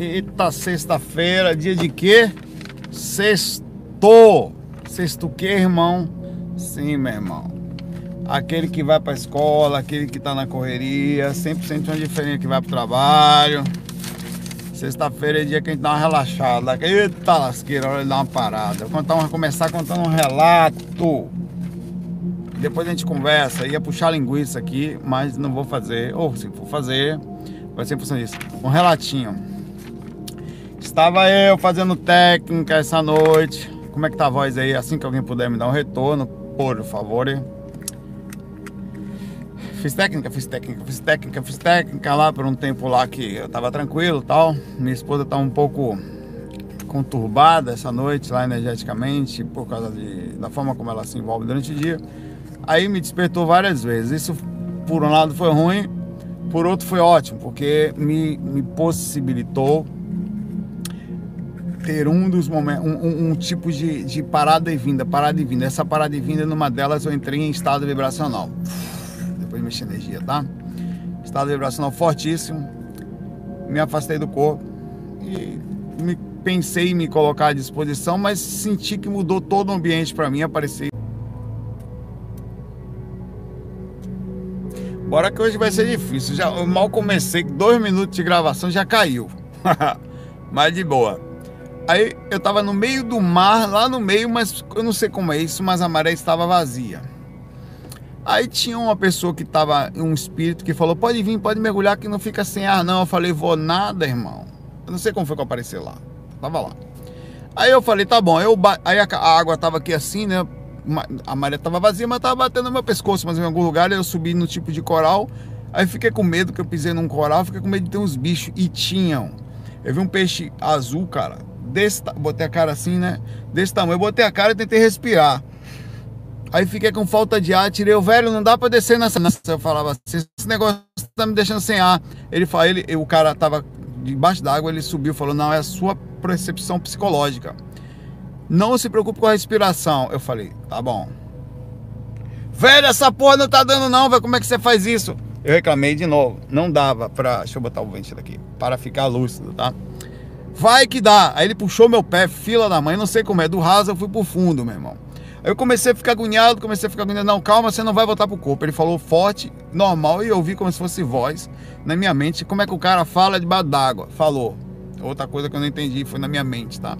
Eita, sexta-feira, dia de quê? Sexto. Sexto quê, irmão? Sim, meu irmão. Aquele que vai pra escola, aquele que tá na correria, sempre sente uma diferença que vai pro trabalho. Sexta-feira é dia que a gente dá uma relaxada. Eita lasqueira, hora de dar uma parada. Vou contar, vamos começar contando um relato. Depois a gente conversa. Ia puxar linguiça aqui, mas não vou fazer. Ou se for fazer, vai ser em função disso. Um relatinho. Estava eu fazendo técnica essa noite. Como é que tá a voz aí? Assim que alguém puder me dar um retorno, por favor. Fiz técnica, fiz técnica, fiz técnica, fiz técnica lá por um tempo lá que eu tava tranquilo tal. Minha esposa tá um pouco conturbada essa noite lá energeticamente por causa de, da forma como ela se envolve durante o dia. Aí me despertou várias vezes. Isso por um lado foi ruim, por outro foi ótimo, porque me, me possibilitou ter um dos momentos, um, um, um, tipo de, de parada e vinda, parada e vinda. Essa parada e vinda, numa delas eu entrei em estado vibracional. Depois mexi energia, tá? Estado vibracional fortíssimo. Me afastei do corpo e me, pensei em me colocar à disposição, mas senti que mudou todo o ambiente para mim. Apareci. Bora que hoje vai ser difícil. Já, eu mal comecei, dois minutos de gravação já caiu. mas de boa. Aí eu tava no meio do mar, lá no meio, mas eu não sei como é isso, mas a maré estava vazia. Aí tinha uma pessoa que tava, um espírito que falou: pode vir, pode mergulhar que não fica sem ar, não. Eu falei: vou nada, irmão. Eu não sei como foi que eu apareci lá. Tava lá. Aí eu falei: tá bom. Eu, aí a, a água tava aqui assim, né? A maré tava vazia, mas tava batendo no meu pescoço, mas em algum lugar eu subi no tipo de coral. Aí fiquei com medo que eu pisei num coral, fiquei com medo de ter uns bichos. E tinham. Eu vi um peixe azul, cara, desse botei a cara assim, né? Desse tamanho. Botei a cara e tentei respirar. Aí fiquei com falta de ar, tirei o velho, não dá para descer nessa. Eu falava assim, esse negócio tá me deixando sem ar. Ele falou, ele, o cara tava debaixo d'água, ele subiu, falou: "Não, é a sua percepção psicológica. Não se preocupe com a respiração". Eu falei: "Tá bom". Velho, essa porra não tá dando não, velho. Como é que você faz isso? Eu reclamei de novo. Não dava pra. Deixa eu botar o vento aqui. Para ficar lúcido, tá? Vai que dá. Aí ele puxou meu pé, fila da mãe, não sei como é, do raso eu fui pro fundo, meu irmão. Aí eu comecei a ficar agoniado, comecei a ficar agoniado. Não, calma, você não vai voltar pro corpo. Ele falou forte, normal, e eu ouvi como se fosse voz na minha mente. Como é que o cara fala debaixo d'água? Falou. Outra coisa que eu não entendi foi na minha mente, tá?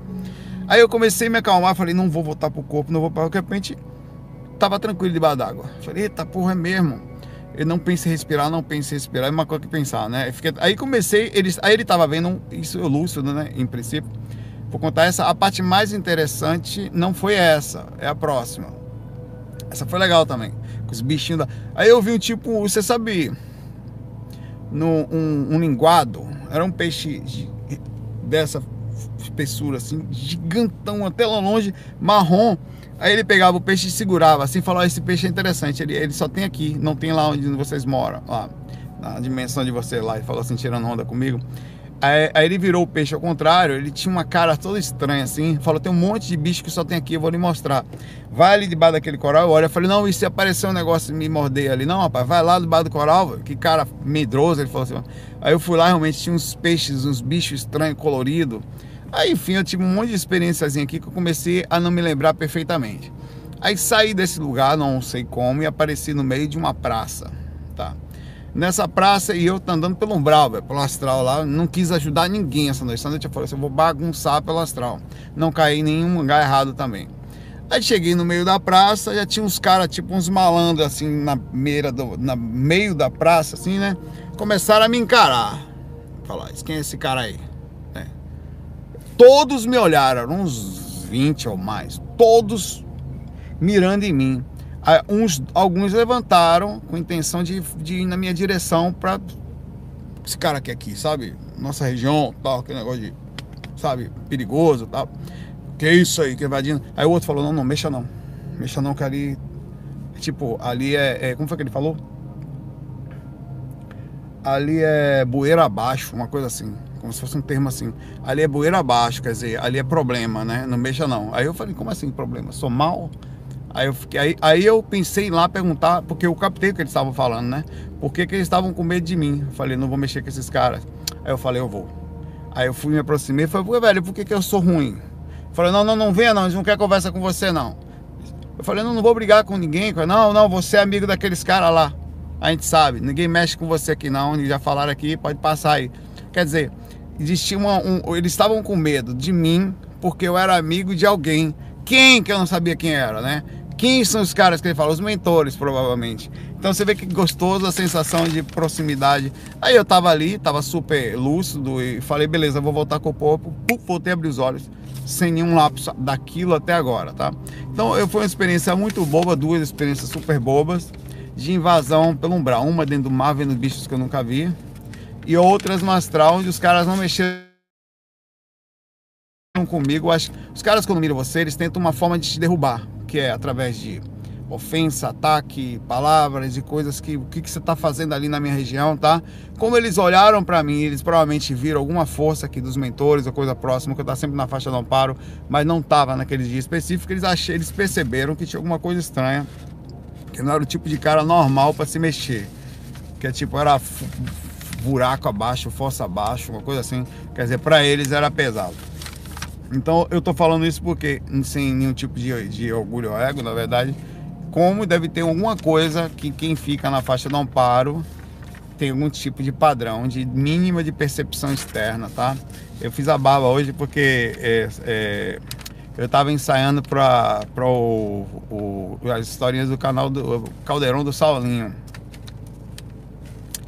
Aí eu comecei a me acalmar, falei, não vou voltar pro corpo, não vou para. De repente, tava tranquilo debaixo d'água. Falei, eita porra, é mesmo eu não pense em respirar, não pense em respirar, é uma coisa que pensar, né? Aí comecei, ele, aí ele tava vendo isso lúcido, né? Em princípio. Vou contar essa. A parte mais interessante não foi essa, é a próxima. Essa foi legal também. Com os bichinhos da. Aí eu vi um tipo, você sabe, no, um, um linguado, era um peixe dessa espessura assim, gigantão, até lá longe, marrom. Aí ele pegava o peixe e segurava, assim, falou: esse peixe é interessante, ele, ele só tem aqui, não tem lá onde vocês moram, lá, na dimensão de você lá. Ele falou assim, tirando onda comigo. Aí, aí, ele virou o peixe ao contrário, ele tinha uma cara toda estranha assim. Falou: tem um monte de bicho que só tem aqui, eu vou lhe mostrar. Vai ali debaixo daquele coral, olha. Eu falei: não, e se aparecer um negócio e me morder ali? Não, rapaz, vai lá debaixo do coral, que cara medroso. Ele falou assim. Aí eu fui lá, realmente tinha uns peixes, uns bichos estranhos, coloridos. Aí, enfim, eu tive um monte de experiênciazinha aqui que eu comecei a não me lembrar perfeitamente. Aí saí desse lugar, não sei como, e apareci no meio de uma praça, tá? Nessa praça, e eu andando pelo umbral, véio, pelo astral lá, não quis ajudar ninguém essa noite. Essa noite eu falei assim, eu vou bagunçar pelo astral. Não caí em nenhum lugar errado também. Aí cheguei no meio da praça, já tinha uns caras, tipo uns malandros, assim, na meira do, na meio da praça, assim, né? Começaram a me encarar. Falar, quem é esse cara aí? Todos me olharam, uns 20 ou mais, todos mirando em mim. Uns, alguns levantaram com intenção de, de ir na minha direção para esse cara aqui, aqui, sabe? Nossa região, tal, aquele negócio de, sabe, perigoso, tal. Que isso aí, que invadindo. Aí o outro falou: não, não, mexa não. Mexa não, que ali. Tipo, ali é, é. Como foi que ele falou? Ali é bueira abaixo, uma coisa assim como se fosse um termo assim. Ali é bueira abaixo, quer dizer, ali é problema, né? Não mexa não. Aí eu falei, como assim problema? Sou mal? Aí eu, fiquei, aí, aí eu pensei lá perguntar, porque eu captei o que eles estavam falando, né? Por que, que eles estavam com medo de mim? Eu falei, não vou mexer com esses caras. Aí eu falei, eu vou. Aí eu fui me aproximei e falei, velho, por que, que eu sou ruim? Falei, não, não, não venha não, eles não querem conversa com você não. Eu falei, não, não vou brigar com ninguém. Não, não, você é amigo daqueles caras lá. A gente sabe, ninguém mexe com você aqui não, já falaram aqui, pode passar aí. Quer dizer, existia uma, um, eles estavam com medo de mim porque eu era amigo de alguém. Quem que eu não sabia quem era, né? Quem são os caras que ele fala? Os mentores, provavelmente. Então você vê que gostoso a sensação de proximidade. Aí eu tava ali, tava super lúcido e falei, beleza, vou voltar com o corpo. Puf, voltei a abrir os olhos, sem nenhum lapso daquilo até agora, tá? Então eu, foi uma experiência muito boba, duas experiências super bobas de invasão pelo umbral. Uma dentro do mar, vendo bichos que eu nunca vi. E outras no astral, onde os caras não mexeram comigo. Acho os caras quando miram você, eles tentam uma forma de te derrubar, que é através de ofensa, ataque, palavras e coisas que o que, que você está fazendo ali na minha região, tá? Como eles olharam para mim, eles provavelmente viram alguma força aqui dos mentores ou coisa próxima, que eu estava sempre na faixa do amparo, mas não estava naquele dia específico, eles, achei, eles perceberam que tinha alguma coisa estranha, que não era o tipo de cara normal para se mexer, que é tipo, era buraco abaixo, força abaixo, uma coisa assim, quer dizer, para eles era pesado. Então eu tô falando isso porque, sem nenhum tipo de, de orgulho ou ego, na verdade, como deve ter alguma coisa que quem fica na faixa do amparo tem algum tipo de padrão, de mínima de percepção externa, tá? Eu fiz a barba hoje porque é, é, eu estava ensaiando para as historinhas do canal do Caldeirão do Saulinho.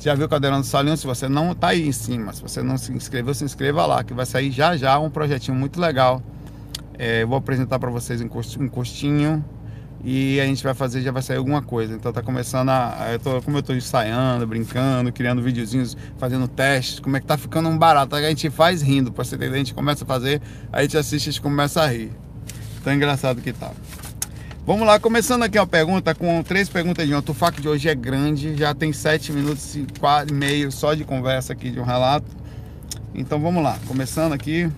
Já viu o Caldeirão do Saulinho? Se você não está aí em cima, se você não se inscreveu, se inscreva lá, que vai sair já já um projetinho muito legal. É, eu vou apresentar para vocês um encostinho e a gente vai fazer, já vai sair alguma coisa. Então tá começando a. Eu tô, como eu tô ensaiando, brincando, criando videozinhos, fazendo testes, como é que tá ficando um barato. A gente faz rindo, pra você entender, a gente começa a fazer, aí a gente assiste e a gente começa a rir. Tão engraçado que tá. Vamos lá, começando aqui uma pergunta com três perguntas de ontem. O FAQ de hoje é grande, já tem sete minutos e quase meio só de conversa aqui, de um relato. Então vamos lá, começando aqui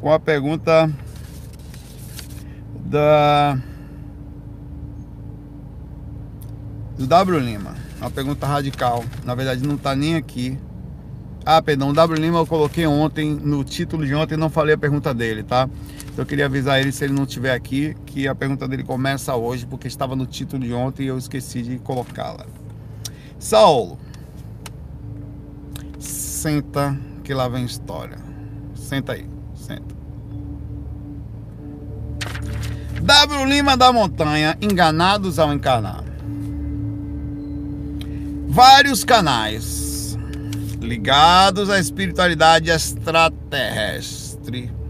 com a pergunta da do W Lima. Uma pergunta radical. Na verdade não está nem aqui. Ah, perdão, o W Lima eu coloquei ontem no título de ontem, não falei a pergunta dele, tá? Então eu queria avisar ele se ele não estiver aqui que a pergunta dele começa hoje porque estava no título de ontem e eu esqueci de colocá-la. Saulo, senta que lá vem história. Senta aí, senta. W. Lima da Montanha, enganados ao encarnar. Vários canais ligados à espiritualidade extraterrestre.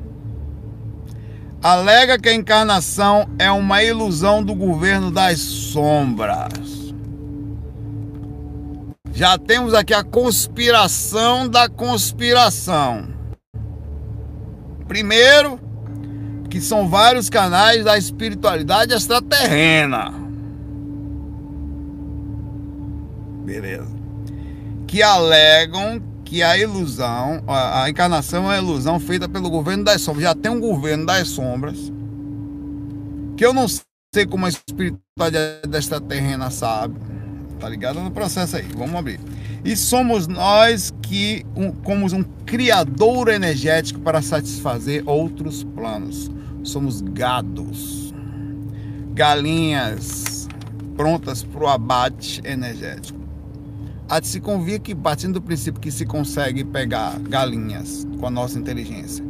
Alega que a encarnação é uma ilusão do governo das sombras. Já temos aqui a conspiração da conspiração. Primeiro, que são vários canais da espiritualidade extraterrena. Beleza. Que alegam que a ilusão, a, encarnação é uma ilusão feita pelo governo das sombras. Já tem um governo das sombras. Que eu não sei como a espiritualidade extraterrena sabe. Tá ligado no processo aí. Vamos abrir. E somos nós que, um, como um criador energético para satisfazer outros planos somos gados, galinhas prontas para o abate energético. Há de se convir que, partindo do princípio que se consegue pegar galinhas com a nossa inteligência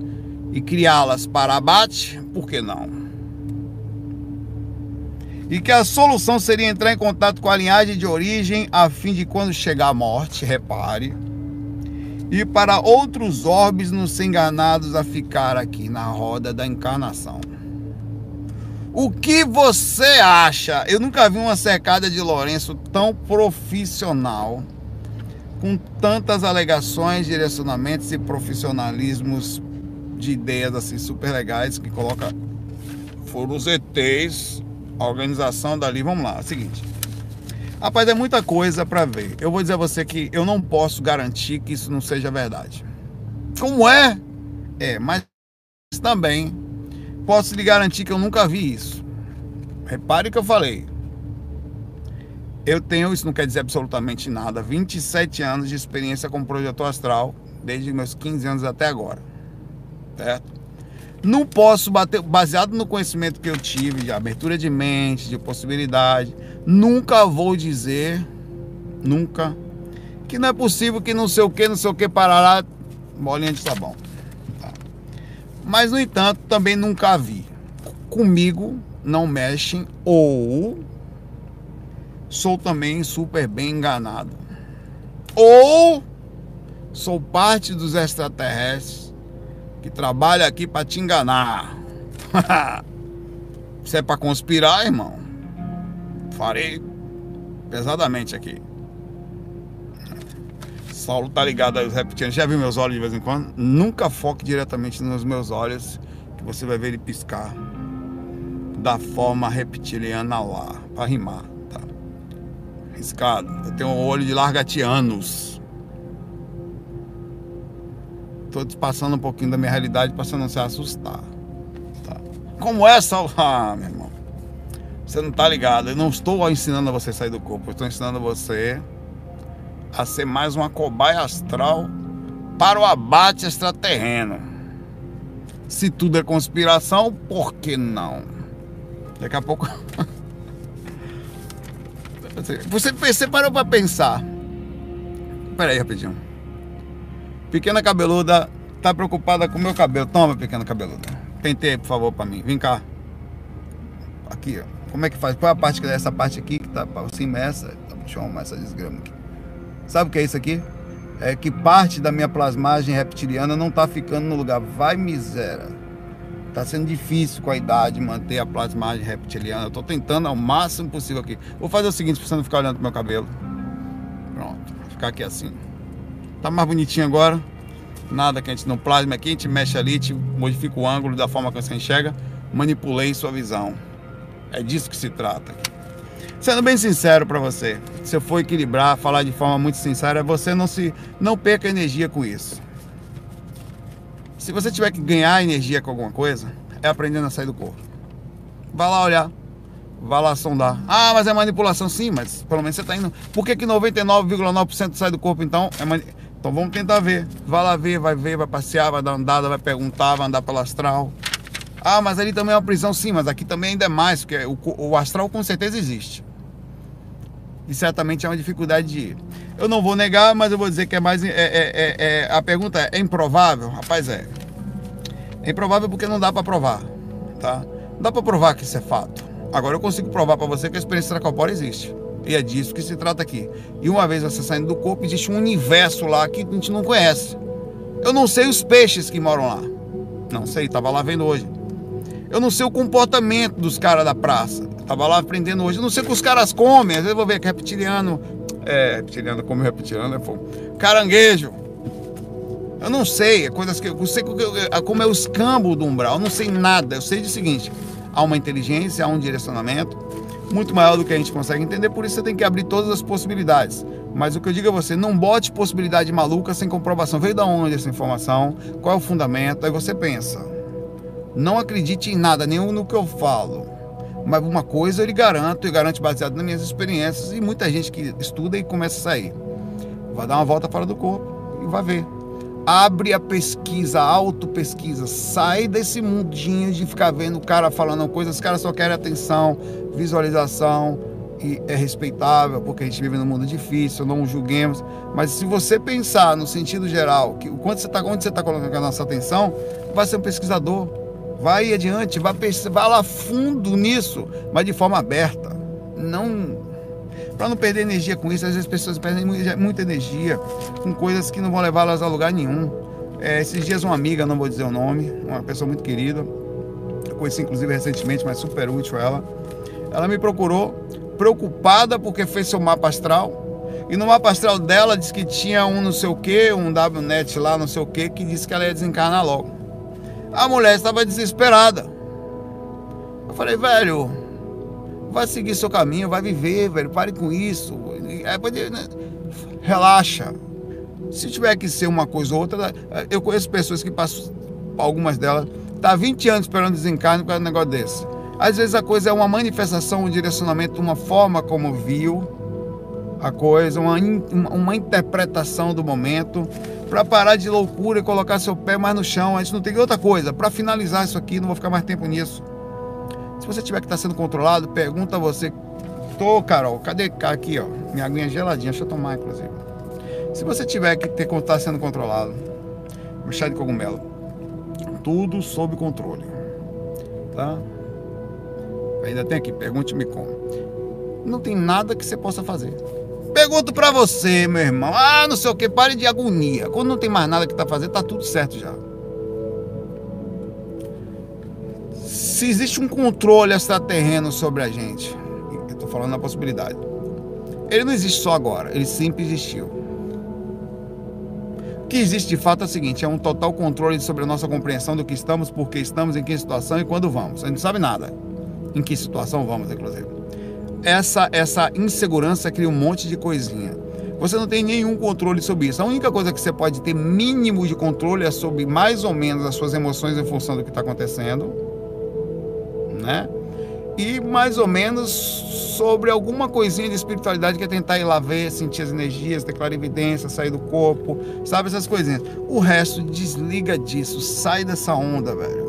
e criá-las para abate, por que não? E que a solução seria entrar em contato com a linhagem de origem a fim de quando chegar a morte, repare, e para outros orbes não ser enganados a ficar aqui na roda da encarnação. O que você acha? Eu nunca vi uma secada de Lourenço tão profissional, com tantas alegações, direcionamentos e profissionalismos de ideias assim super legais que coloca foram os ETs, a organização dali. Vamos lá, é o seguinte. Rapaz, é muita coisa para ver. Eu vou dizer a você que eu não posso garantir que isso não seja verdade. Como é? É, mas também posso lhe garantir que eu nunca vi isso. Repare que eu falei. Eu tenho, isso não quer dizer absolutamente nada, 27 anos de experiência como projetor astral, desde meus 15 anos até agora. Certo? Não posso bater, baseado no conhecimento que eu tive de abertura de mente, de possibilidade, nunca vou dizer, nunca, que não é possível que não sei o que, não sei o que, parará, bolinha de sabão. Mas, no entanto, também nunca vi. Comigo não mexem ou sou também super bem enganado. Ou sou parte dos extraterrestres que trabalha aqui para te enganar. Se é para conspirar, irmão, farei pesadamente aqui. Saulo tá ligado aos reptilianos. Já viu meus olhos de vez em quando? Nunca foque diretamente nos meus olhos, que você vai ver ele piscar da forma reptiliana lá, para rimar, tá? Riscado. Eu tenho um olho de largatianos. Tô passando um pouquinho da minha realidade para você não se assustar. Tá? Como é essa? Ah, meu irmão. Você não tá ligado. Eu não estou ensinando a você a sair do corpo. Eu estou ensinando você a ser mais uma cobaia astral para o abate extraterreno. Se tudo é conspiração, por que não? Daqui a pouco. Você, você parou para pensar. Peraí, rapidinho. Pequena cabeluda tá preocupada com o meu cabelo. Toma, pequena cabeluda. Pentei, por favor, para mim. Vem cá. Aqui, ó. Como é que faz? Qual é a parte que essa parte aqui que tá para cima essa? Deixa eu arrumar essa desgrama aqui. Sabe o que é isso aqui? É que parte da minha plasmagem reptiliana não tá ficando no lugar. Vai miséria. Tá sendo difícil com a idade manter a plasmagem reptiliana. Tô tentando ao máximo possível aqui. Vou fazer o seguinte, pra você não ficar olhando pro meu cabelo. Pronto, vou ficar aqui assim. Tá mais bonitinho agora. Nada que a gente não plasma aqui, a gente mexe ali, te modifica o ângulo da forma que você enxerga. Manipulei sua visão. É disso que se trata. Sendo bem sincero para você, se eu for equilibrar, falar de forma muito sincera, você não se não perca energia com isso. Se você tiver que ganhar energia com alguma coisa, é aprendendo a sair do corpo. Vá lá olhar. Vá lá sondar. Ah, mas é manipulação. Sim, mas pelo menos você está indo. Por que, que 99,9% sai do corpo então? É manipulação então vamos tentar ver. Vai lá ver, vai ver, vai passear, vai dar andada, vai perguntar, vai andar pelo astral. Ah, mas ali também é uma prisão, sim, mas aqui também ainda é mais, porque o, o astral com certeza existe. E certamente é uma dificuldade de ir. Eu não vou negar, mas eu vou dizer que é mais. É, é, é, é a pergunta é, é improvável? Rapaz, é. É improvável porque não dá para provar. Tá? Não dá para provar que isso é fato. Agora eu consigo provar para você que a experiência extracorpórea existe. E é disso que se trata aqui. E uma vez você saindo do corpo, existe um universo lá que a gente não conhece. Eu não sei os peixes que moram lá. Não sei, estava lá vendo hoje. Eu não sei o comportamento dos caras da praça. Estava lá aprendendo hoje. Eu não sei o que os caras comem. Às vezes eu vou ver que reptiliano. É, reptiliano come reptiliano, é fogo. Caranguejo. Eu não sei, é coisas que eu sei como é o escambo do umbral. Eu não sei nada. Eu sei do seguinte: há uma inteligência, há um direcionamento muito maior do que a gente consegue entender, por isso você tem que abrir todas as possibilidades. Mas o que eu digo a você, não bote possibilidade maluca sem comprovação. Veio da onde essa informação? Qual é o fundamento? Aí você pensa. Não acredite em nada, nenhum no que eu falo. Mas uma coisa eu lhe garanto, e garanto baseado nas minhas experiências, e muita gente que estuda e começa a sair. Vai dar uma volta fora do corpo e vai ver abre a pesquisa, a auto-pesquisa, sai desse mundinho de ficar vendo o cara falando coisas, os caras só querem atenção, visualização, e é respeitável, porque a gente vive num mundo difícil, não julguemos, mas se você pensar no sentido geral, que o quanto você está onde você está colocando a nossa atenção, vai ser um pesquisador, vai adiante, vai, vai lá fundo nisso, mas de forma aberta, não para não perder energia com isso. Às vezes as pessoas perdem muita energia com coisas que não vão levá-las a lugar nenhum. É, esses dias uma amiga, não vou dizer o nome, uma pessoa muito querida, eu conheci inclusive recentemente, mas super útil ela. Ela me procurou preocupada porque fez seu mapa astral. E no mapa astral dela disse que tinha um não sei o que, um WNet lá, não sei o que, que disse que ela ia desencarnar logo. A mulher estava desesperada. Eu falei, velho, vai seguir seu caminho, vai viver, velho. Pare com isso. Né? Relaxa. Se tiver que ser uma coisa ou outra, eu conheço pessoas que passam, algumas delas, tá 20 anos esperando desencarne de um negócio desse. Às vezes a coisa é uma manifestação, um direcionamento, uma forma como viu. A coisa, uma, uma interpretação do momento, para parar de loucura e colocar seu pé mais no chão. A gente não tem outra coisa. Para finalizar isso aqui, não vou ficar mais tempo nisso. Se você tiver que estar tá sendo controlado, pergunta a você. Tô, Carol, cadê aqui, ó? Minha aguinha geladinha, deixa eu tomar, inclusive. Se você tiver que ter estar tá sendo controlado, chá de cogumelo, tudo sob controle, tá? Ainda tem aqui, pergunte-me como. Não tem nada que você possa fazer. Pergunto para você, meu irmão. Ah, não sei o que, pare de agonia. Quando não tem mais nada que tá fazendo, tá tudo certo já. Se existe um controle extraterreno sobre a gente, eu tô falando da possibilidade. Ele não existe só agora, ele sempre existiu. O que existe de fato é o seguinte: é um total controle sobre a nossa compreensão do que estamos, por que estamos, em que situação e quando vamos. A gente não sabe nada em que situação vamos, inclusive. Essa, essa insegurança cria um monte de coisinha. Você não tem nenhum controle sobre isso. A única coisa que você pode ter mínimo de controle é sobre mais ou menos as suas emoções em função do que está acontecendo, né? E mais ou menos sobre alguma coisinha de espiritualidade que é tentar ir lá ver, sentir as energias, ter evidência, sair do corpo, sabe essas coisinhas. O resto desliga disso, sai dessa onda, velho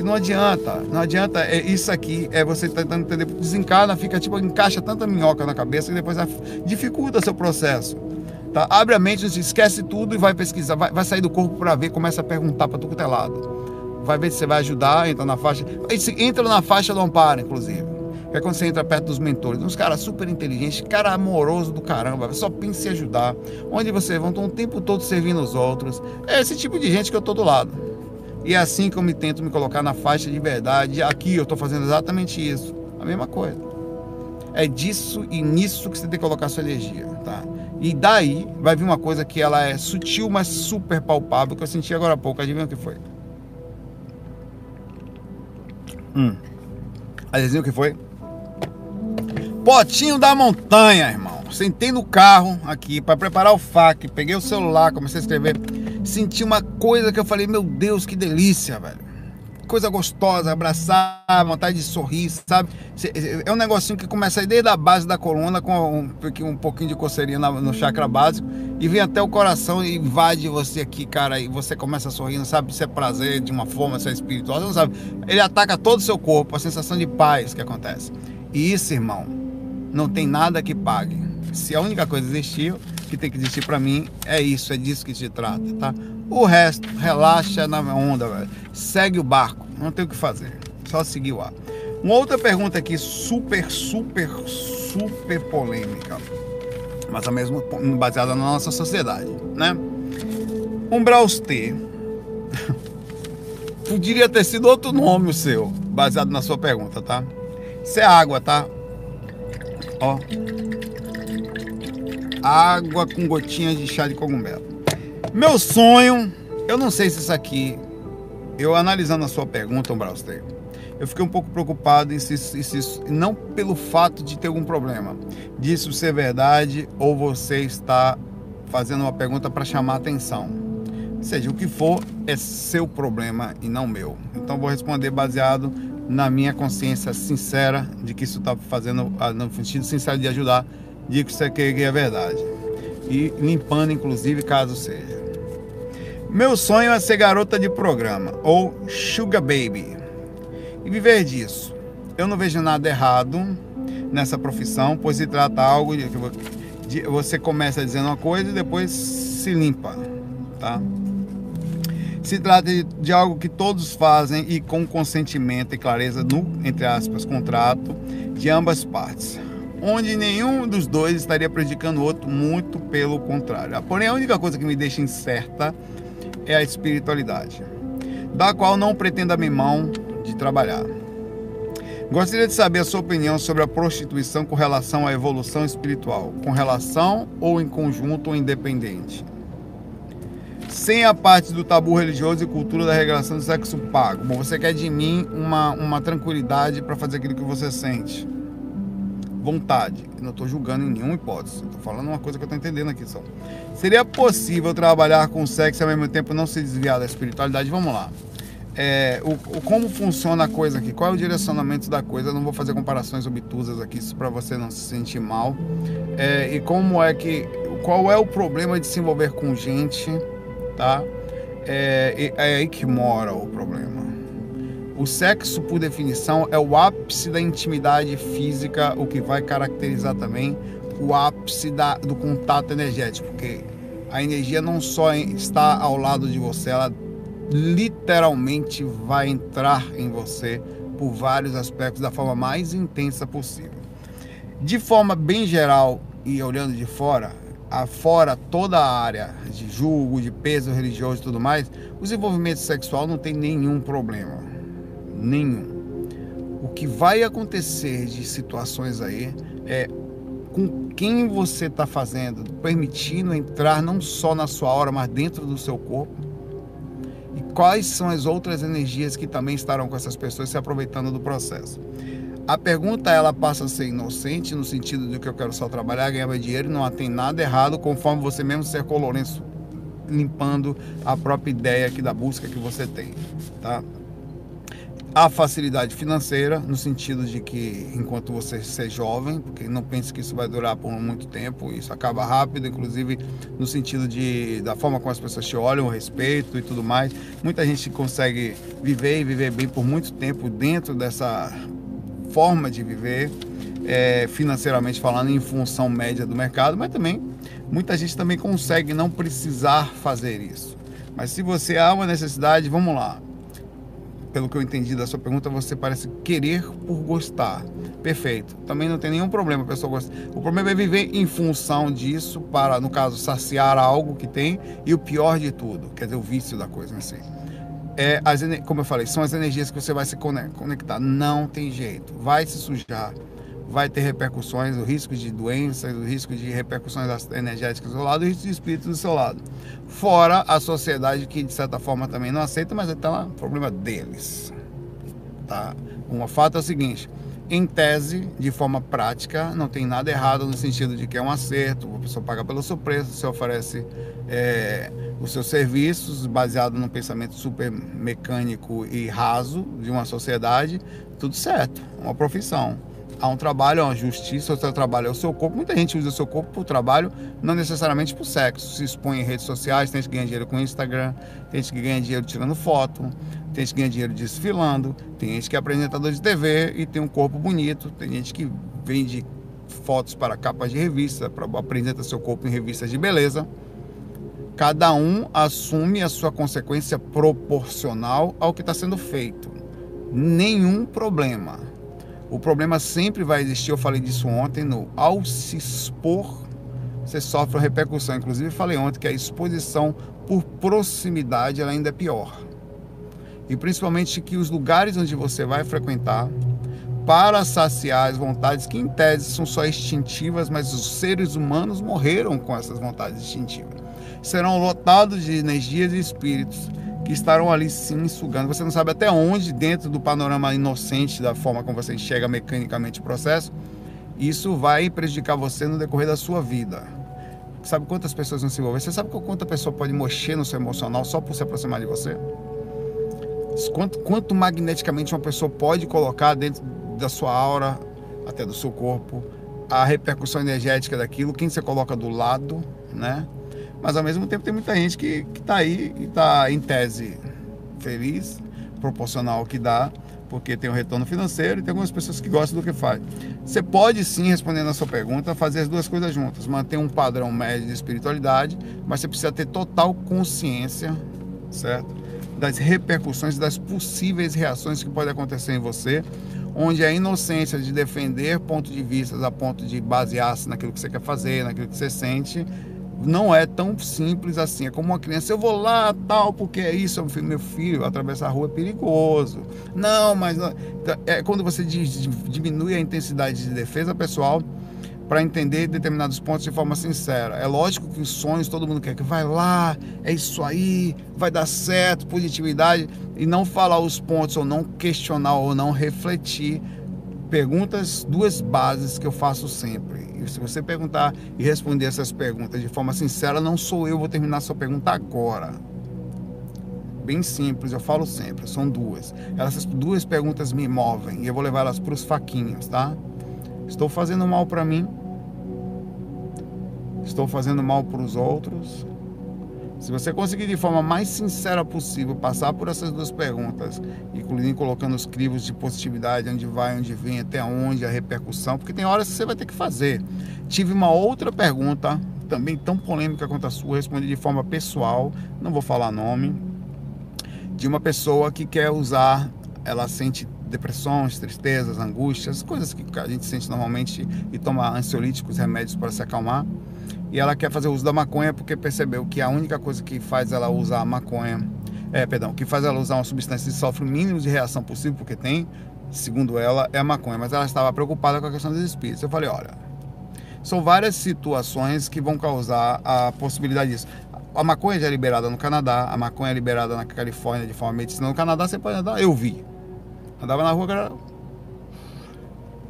que não adianta, não adianta, é isso aqui é você tentando entender, desencarna, fica tipo, encaixa tanta minhoca na cabeça e depois dificulta seu processo. Tá? Abre a mente, esquece tudo e vai pesquisar, vai, vai sair do corpo para ver, começa a perguntar para tudo que lado. Vai ver se você vai ajudar, entra na faixa, entra na faixa do amparo, inclusive. Que é quando você entra perto dos mentores, uns caras super inteligentes, cara amoroso do caramba, só pensa em ajudar. Onde você vai, estão o tempo todo servindo os outros. É esse tipo de gente que eu tô do lado. E é assim que eu me tento me colocar na faixa de verdade. Aqui eu estou fazendo exatamente isso. A mesma coisa. É disso e nisso que você tem que colocar sua energia, tá? E daí vai vir uma coisa que ela é sutil, mas super palpável, que eu senti agora há pouco. Adivinha o que foi? Hum. Adivinha o que foi? Potinho da montanha, irmão. Sentei no carro aqui para preparar o FAQ, peguei o celular, comecei a escrever senti uma coisa que eu falei, meu Deus, que delícia, velho. Coisa gostosa, abraçar, vontade de sorrir, sabe? É um negocinho que começa aí desde a base da coluna, com um, um pouquinho de coceirinha no chakra básico, e vem até o coração e invade você aqui, cara, e você começa a sorrir, não sabe se é prazer de uma forma, se é espiritual, você não sabe. Ele ataca todo o seu corpo, a sensação de paz que acontece. E isso, irmão, não tem nada que pague. Se a única coisa existiu, que tem que existir para mim é isso, é disso que se trata, tá? O resto, relaxa na onda, velho. Segue o barco, não tem o que fazer, só seguir o ar. Uma outra pergunta aqui, super, super, super polêmica, mas a mesma baseada na nossa sociedade, né? Umbraus T. Poderia ter sido outro nome o seu, baseado na sua pergunta, tá? Isso é água, tá? Ó, água com gotinhas de chá de cogumelo. Meu sonho, eu não sei se isso aqui, eu analisando a sua pergunta, Umbrauster, eu fiquei um pouco preocupado em se, se, não pelo fato de ter algum problema, disso ser verdade ou você está fazendo uma pergunta para chamar atenção. seja, o que for é seu problema e não meu. Então vou responder baseado na minha consciência sincera de que isso está fazendo ah, no sentido sincero de ajudar digo que isso aqui é verdade. E limpando, inclusive, caso seja. Meu sonho é ser garota de programa, ou sugar baby. E viver disso. Eu não vejo nada errado nessa profissão, pois se trata algo de, você começa dizendo uma coisa e depois se limpa, tá? Se trata de, de, algo que todos fazem e com consentimento e clareza no, entre aspas, contrato de ambas partes onde nenhum dos dois estaria prejudicando o outro, muito pelo contrário. Porém, a única coisa que me deixa incerta é a espiritualidade, da qual não pretendo abrir mão de trabalhar. Gostaria de saber a sua opinião sobre a prostituição com relação à evolução espiritual, com relação ou em conjunto ou independente. Sem a parte do tabu religioso e cultura da regulação do sexo pago. Bom, você quer de mim uma, uma tranquilidade para fazer aquilo que você sente vontade. Eu não estou julgando em nenhuma hipótese. Estou falando uma coisa que eu estou entendendo aqui só. Seria possível trabalhar com sexo e ao mesmo tempo não se desviar da espiritualidade? Vamos lá. é, o, o, como funciona a coisa aqui, qual é o direcionamento da coisa. Eu não vou fazer comparações obtusas aqui, isso para você não se sentir mal. É, e como é que, qual é o problema de se envolver com gente, tá? É, é aí que mora o problema. O sexo, por definição, é o ápice da intimidade física, o que vai caracterizar também o ápice da, do contato energético, porque a energia não só está ao lado de você, ela literalmente vai entrar em você por vários aspectos da forma mais intensa possível. De forma bem geral e olhando de fora, afora toda a área de julgo, de peso religioso e tudo mais, o desenvolvimento sexual não tem nenhum problema. Nenhum. O que vai acontecer de situações aí é com quem você está fazendo, permitindo entrar não só na sua hora, mas dentro do seu corpo e quais são as outras energias que também estarão com essas pessoas se aproveitando do processo. A pergunta ela passa a ser inocente no sentido de que eu quero só trabalhar, ganhar meu dinheiro, não tem nada errado, conforme você mesmo ser colorenço limpando a própria ideia aqui da busca que você tem, tá? A facilidade financeira, no sentido de que enquanto você ser jovem, porque não pense que isso vai durar por muito tempo, isso acaba rápido, inclusive no sentido de da forma como as pessoas te olham, o respeito e tudo mais. Muita gente consegue viver e viver bem por muito tempo dentro dessa forma de viver, é, financeiramente falando, em função média do mercado, mas também muita gente também consegue não precisar fazer isso. Mas se você há uma necessidade, vamos lá pelo que eu entendi da sua pergunta, você parece querer por gostar. Perfeito. Também não tem nenhum problema a pessoa gostar. O problema é viver em função disso para, no caso, saciar algo que tem e o pior de tudo, quer dizer, o vício da coisa si. É, as, como eu falei, são as energias que você vai se conectar. Não tem jeito. Vai se sujar vai ter repercussões, o risco de doenças, o risco de repercussões energéticas do seu lado o risco de espírito do seu lado. Fora a sociedade que, de certa forma, também não aceita, mas então é um problema deles. Tá? Um fato é o seguinte, em tese, de forma prática, não tem nada errado no sentido de que é um acerto, a pessoa paga pelo seu preço, você oferece é, os seus serviços baseado num pensamento super mecânico e raso de uma sociedade, tudo certo, uma profissão há um trabalho, há uma justiça, o seu trabalho é o seu corpo. Muita gente usa o seu corpo para o trabalho, não necessariamente para o sexo. Se expõe em redes sociais, tem gente que ganha dinheiro com Instagram, tem gente que ganha dinheiro tirando foto, tem gente que ganha dinheiro desfilando, tem gente que é apresentador de TV e tem um corpo bonito, tem gente que vende fotos para capas de revista, para apresenta seu corpo em revistas de beleza. Cada um assume a sua consequência proporcional ao que está sendo feito. Nenhum problema. O problema sempre vai existir, eu falei disso ontem, no ao se expor, você sofre uma repercussão. Inclusive falei ontem que a exposição por proximidade ela ainda é pior. E principalmente que os lugares onde você vai frequentar para saciar as vontades que em tese são só instintivas, mas os seres humanos morreram com essas vontades instintivas. Serão lotados de energias e espíritos que estarão ali sim sugando. Você não sabe até onde, dentro do panorama inocente da forma como você enxerga mecanicamente o processo, isso vai prejudicar você no decorrer da sua vida. Sabe quantas pessoas vão se envolver? Você sabe quanta pessoa pode mexer no seu emocional só por se aproximar de você? Quanto, quanto magneticamente uma pessoa pode colocar dentro da sua aura, até do seu corpo, a repercussão energética daquilo, quem você coloca do lado, né? Mas ao mesmo tempo tem muita gente que está aí e está em tese feliz, proporcional ao que dá, porque tem um retorno financeiro e tem algumas pessoas que gostam do que faz. Você pode sim, respondendo a sua pergunta, fazer as duas coisas juntas, manter um padrão médio de espiritualidade, mas você precisa ter total consciência, certo? Das repercussões, das possíveis reações que podem acontecer em você, onde a inocência de defender pontos de vista a ponto de basear-se naquilo que você quer fazer, naquilo que você sente, não é tão simples assim. É como uma criança, eu vou lá, tal, porque é isso, meu filho, atravessar a rua é perigoso. Não, mas então, é quando você diminui a intensidade de defesa pessoal para entender determinados pontos de forma sincera. É lógico que os sonhos todo mundo quer que vai lá, é isso aí, vai dar certo, positividade e não falar os pontos ou não questionar ou não refletir perguntas, duas bases que eu faço sempre. E se você perguntar e responder essas perguntas de forma sincera, não sou eu, vou terminar sua pergunta agora. bem simples, eu falo sempre, são duas. Essas duas perguntas me movem e eu vou levar elas para os faquinhos, tá? Estou fazendo mal para mim? Estou fazendo mal para os outros? Se você conseguir de forma mais sincera possível passar por essas duas perguntas, incluindo colocando os crivos de positividade, onde vai, onde vem, até onde, a repercussão, porque tem horas que você vai ter que fazer. Tive uma outra pergunta, também tão polêmica quanto a sua, respondi de forma pessoal, não vou falar nome, de uma pessoa que quer usar, ela sente depressões, tristezas, angústias, coisas que a gente sente normalmente e toma ansiolíticos, remédios para se acalmar e ela quer fazer uso da maconha porque percebeu que a única coisa que faz ela usar a maconha, é, perdão, que faz ela usar uma substância que sofre o mínimo de reação possível, porque tem, segundo ela, é a maconha, mas ela estava preocupada com a questão dos espíritos. Eu falei, olha, são várias situações que vão causar a possibilidade disso. A maconha já é liberada no Canadá, a maconha é liberada na Califórnia de forma medicinal. No Canadá você pode andar, eu vi. Andava na rua, cara,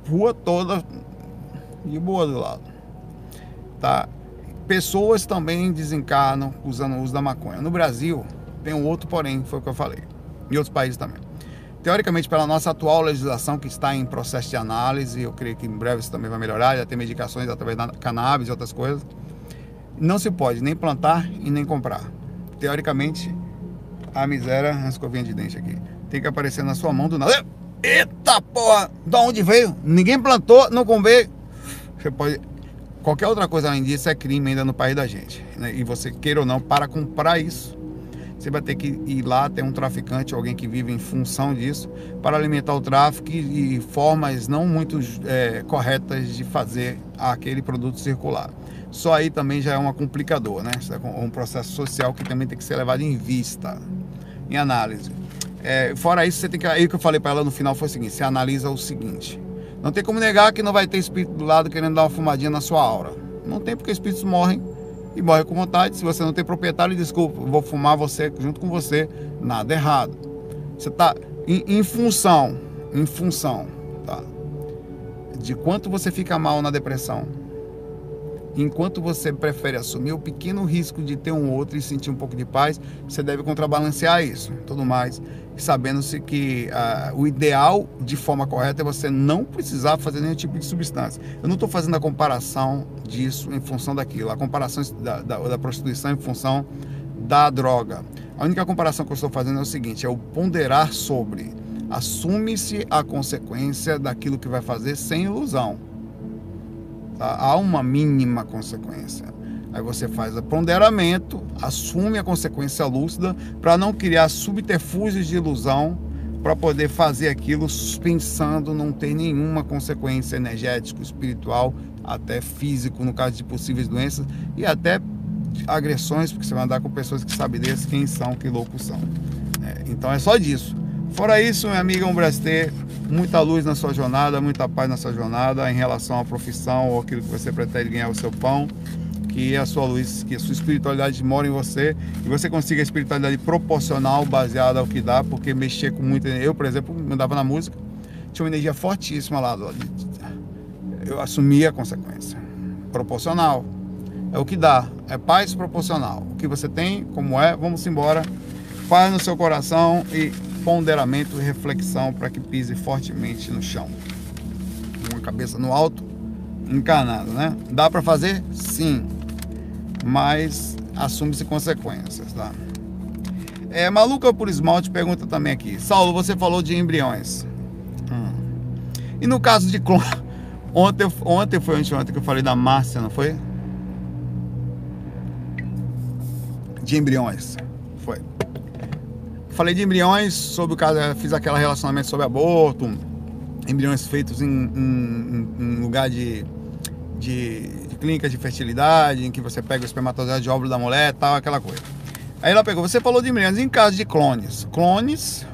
rua toda de boa do lado. Tá? Pessoas também desencarnam usando o uso da maconha. No Brasil, tem um outro porém, foi o que eu falei. Em outros países também. Teoricamente, pela nossa atual legislação, que está em processo de análise, eu creio que em breve isso também vai melhorar, já tem medicações através da cannabis e outras coisas, não se pode nem plantar e nem comprar. Teoricamente, a miséria, a escovinha de dente aqui, tem que aparecer na sua mão do nada. Eita porra! De onde veio? Ninguém plantou, não comprei. Você pode Qualquer outra coisa além disso é crime ainda no país da gente. Né? E você, queira ou não, para comprar isso, você vai ter que ir lá, ter um traficante, alguém que vive em função disso, para alimentar o tráfico e formas não muito é, corretas de fazer aquele produto circular. Só aí também já é uma complicador, né? É um processo social que também tem que ser levado em vista, em análise. É, fora isso, você tem que. Aí o que eu falei para ela no final foi o seguinte: você analisa o seguinte não tem como negar que não vai ter espírito do lado querendo dar uma fumadinha na sua aura. Não tem porque espíritos morrem e morrem com vontade. Se você não tem proprietário, desculpa, vou fumar você junto com você, nada errado. Você está em, em, função, em função, tá? De quanto você fica mal na depressão. Enquanto você prefere assumir o pequeno risco de ter um outro e sentir um pouco de paz, você deve contrabalancear isso, tudo mais sabendo-se que uh, o ideal de forma correta é você não precisar fazer nenhum tipo de substância. Eu não estou fazendo a comparação disso em função daquilo, a comparação da, da, da, prostituição em função da droga. A única comparação que eu estou fazendo é o seguinte: é o ponderar sobre. Assume-se a consequência daquilo que vai fazer sem ilusão. Há uma mínima consequência. Aí você faz o ponderamento, assume a consequência lúcida para não criar subterfúgios de ilusão para poder fazer aquilo pensando não ter nenhuma consequência energética, espiritual, até físico, no caso de possíveis doenças e até agressões, porque você vai andar com pessoas que sabem desse quem são, que loucos são. É, então é só disso. Fora isso, minha amiga Umbrastê, muita luz na sua jornada, muita paz na sua jornada em relação à profissão ou aquilo que você pretende ganhar o seu pão que a sua luz, que a sua espiritualidade mora em você e você consiga a espiritualidade proporcional baseada ao que dá, porque mexer com muita eu, por exemplo, andava na música, tinha uma energia fortíssima lá, eu assumia a consequência. Proporcional. É o que dá, é paz proporcional. O que você tem, como é, vamos embora. Paz no seu coração e ponderamento e reflexão para que pise fortemente no chão. Uma cabeça no alto, encanado, né? Dá para fazer? Sim mas assume-se consequências, tá? É, Maluca por Esmalte pergunta também aqui. Saulo, você falou de embriões. Hum. E no caso de clone... Ontem, ontem foi anteontem que eu falei da Márcia, não foi? De embriões. Foi. Falei de embriões sobre o caso, fiz aquele relacionamento sobre aborto, embriões feitos em, em, em lugar de, de clínicas de fertilidade, em que você pega o espermatozoide de óvulo da mulher tal, aquela coisa. Aí ela pegou, você falou de embriões, em caso de clones. Clones,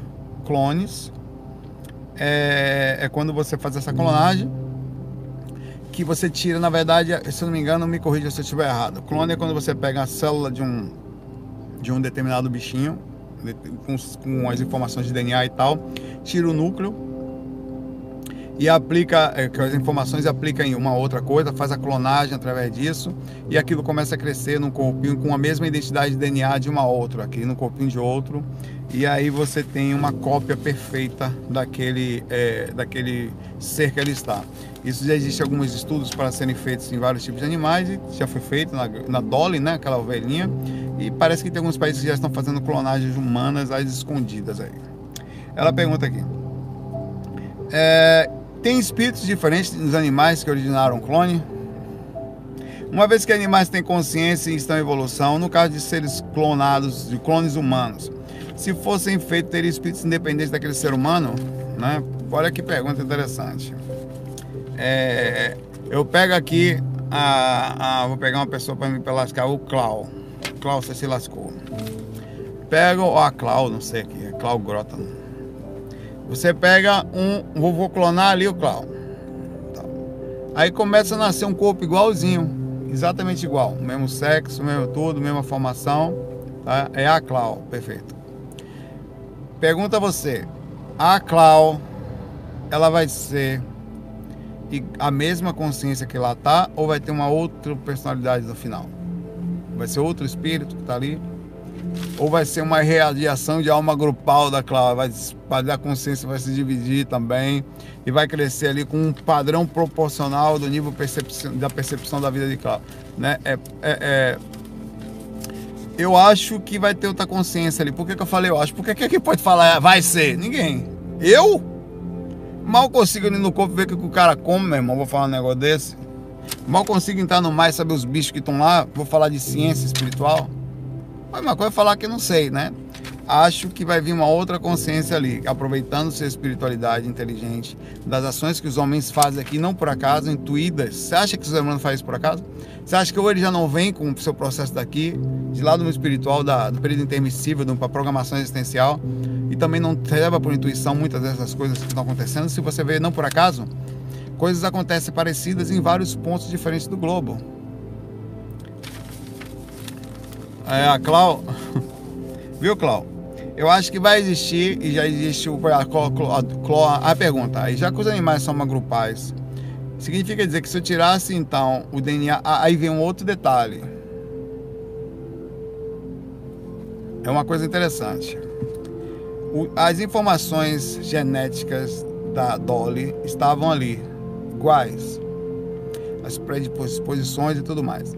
clones, é, é quando você faz essa clonagem, que você tira, na verdade, se eu não me engano, me corrija se eu estiver errado. Clone é quando você pega a célula de um, de um determinado bichinho, com, com as informações de DNA e tal, tira o núcleo, e aplica, é, que as informações aplica em uma outra coisa, faz a clonagem através disso e aquilo começa a crescer num corpinho com a mesma identidade de DNA de uma outra, aqui no corpinho de outro, e aí você tem uma cópia perfeita daquele, é, daquele ser que ele está. Isso já existe alguns estudos para serem feitos em vários tipos de animais, já foi feito na, na Dolly, né, aquela ovelhinha, e parece que tem alguns países que já estão fazendo clonagens humanas às escondidas aí. Ela pergunta aqui. É, tem espíritos diferentes dos animais que originaram clone? Uma vez que animais têm consciência e estão em evolução, no caso de seres clonados, de clones humanos, se fossem feitos, teriam espíritos independentes daquele ser humano? Né? Olha que pergunta interessante. É, eu pego aqui, a, a, vou pegar uma pessoa para me lascar, o Clau. Clau, você se lascou. Pego, a Clau, não sei aqui, é Clau Grota. Você pega um, vou, vou clonar ali o Clau. Tá. Aí começa a nascer um corpo igualzinho, exatamente igual, mesmo sexo, mesmo tudo, mesma formação. Tá? É a Clau, perfeito. Pergunta você, a Clau, ela vai ser a mesma consciência que lá tá ou vai ter uma outra personalidade no final? Vai ser outro espírito que está ali? ou vai ser uma radiação de alma grupal da Cláudia, vai, a consciência vai se dividir também e vai crescer ali com um padrão proporcional do nível percepção, da percepção da vida de Cláudia. Né? É, é, é, eu acho que vai ter outra consciência ali. Por que, que eu falei eu acho? Porque quem que pode falar vai ser? Ninguém. Eu? Mal consigo ir no corpo ver o que o cara come, meu irmão. Vou falar um negócio desse. Mal consigo entrar no mais, saber os bichos que estão lá. Vou falar de ciência espiritual. Mas uma coisa é falar que não sei, né? Acho que vai vir uma outra consciência ali, aproveitando sua espiritualidade inteligente, das ações que os homens fazem aqui, não por acaso, intuídas. Você acha que os humanos fazem isso por acaso? Você acha que ou ele já não vem com o seu processo daqui, de lado no espiritual, da, do período intermissível, para programação existencial, e também não leva por intuição muitas dessas coisas que estão acontecendo? Se você vê, não por acaso, coisas acontecem parecidas em vários pontos diferentes do globo. É, a Clau. Viu, Clau? Eu acho que vai existir, e já existe o, a, a, a pergunta, aí já que os animais são agrupais, significa dizer que se eu tirasse então o DNA, aí vem um outro detalhe. É uma coisa interessante. O, as informações genéticas da Dolly estavam ali, iguais. As predisposições e tudo mais.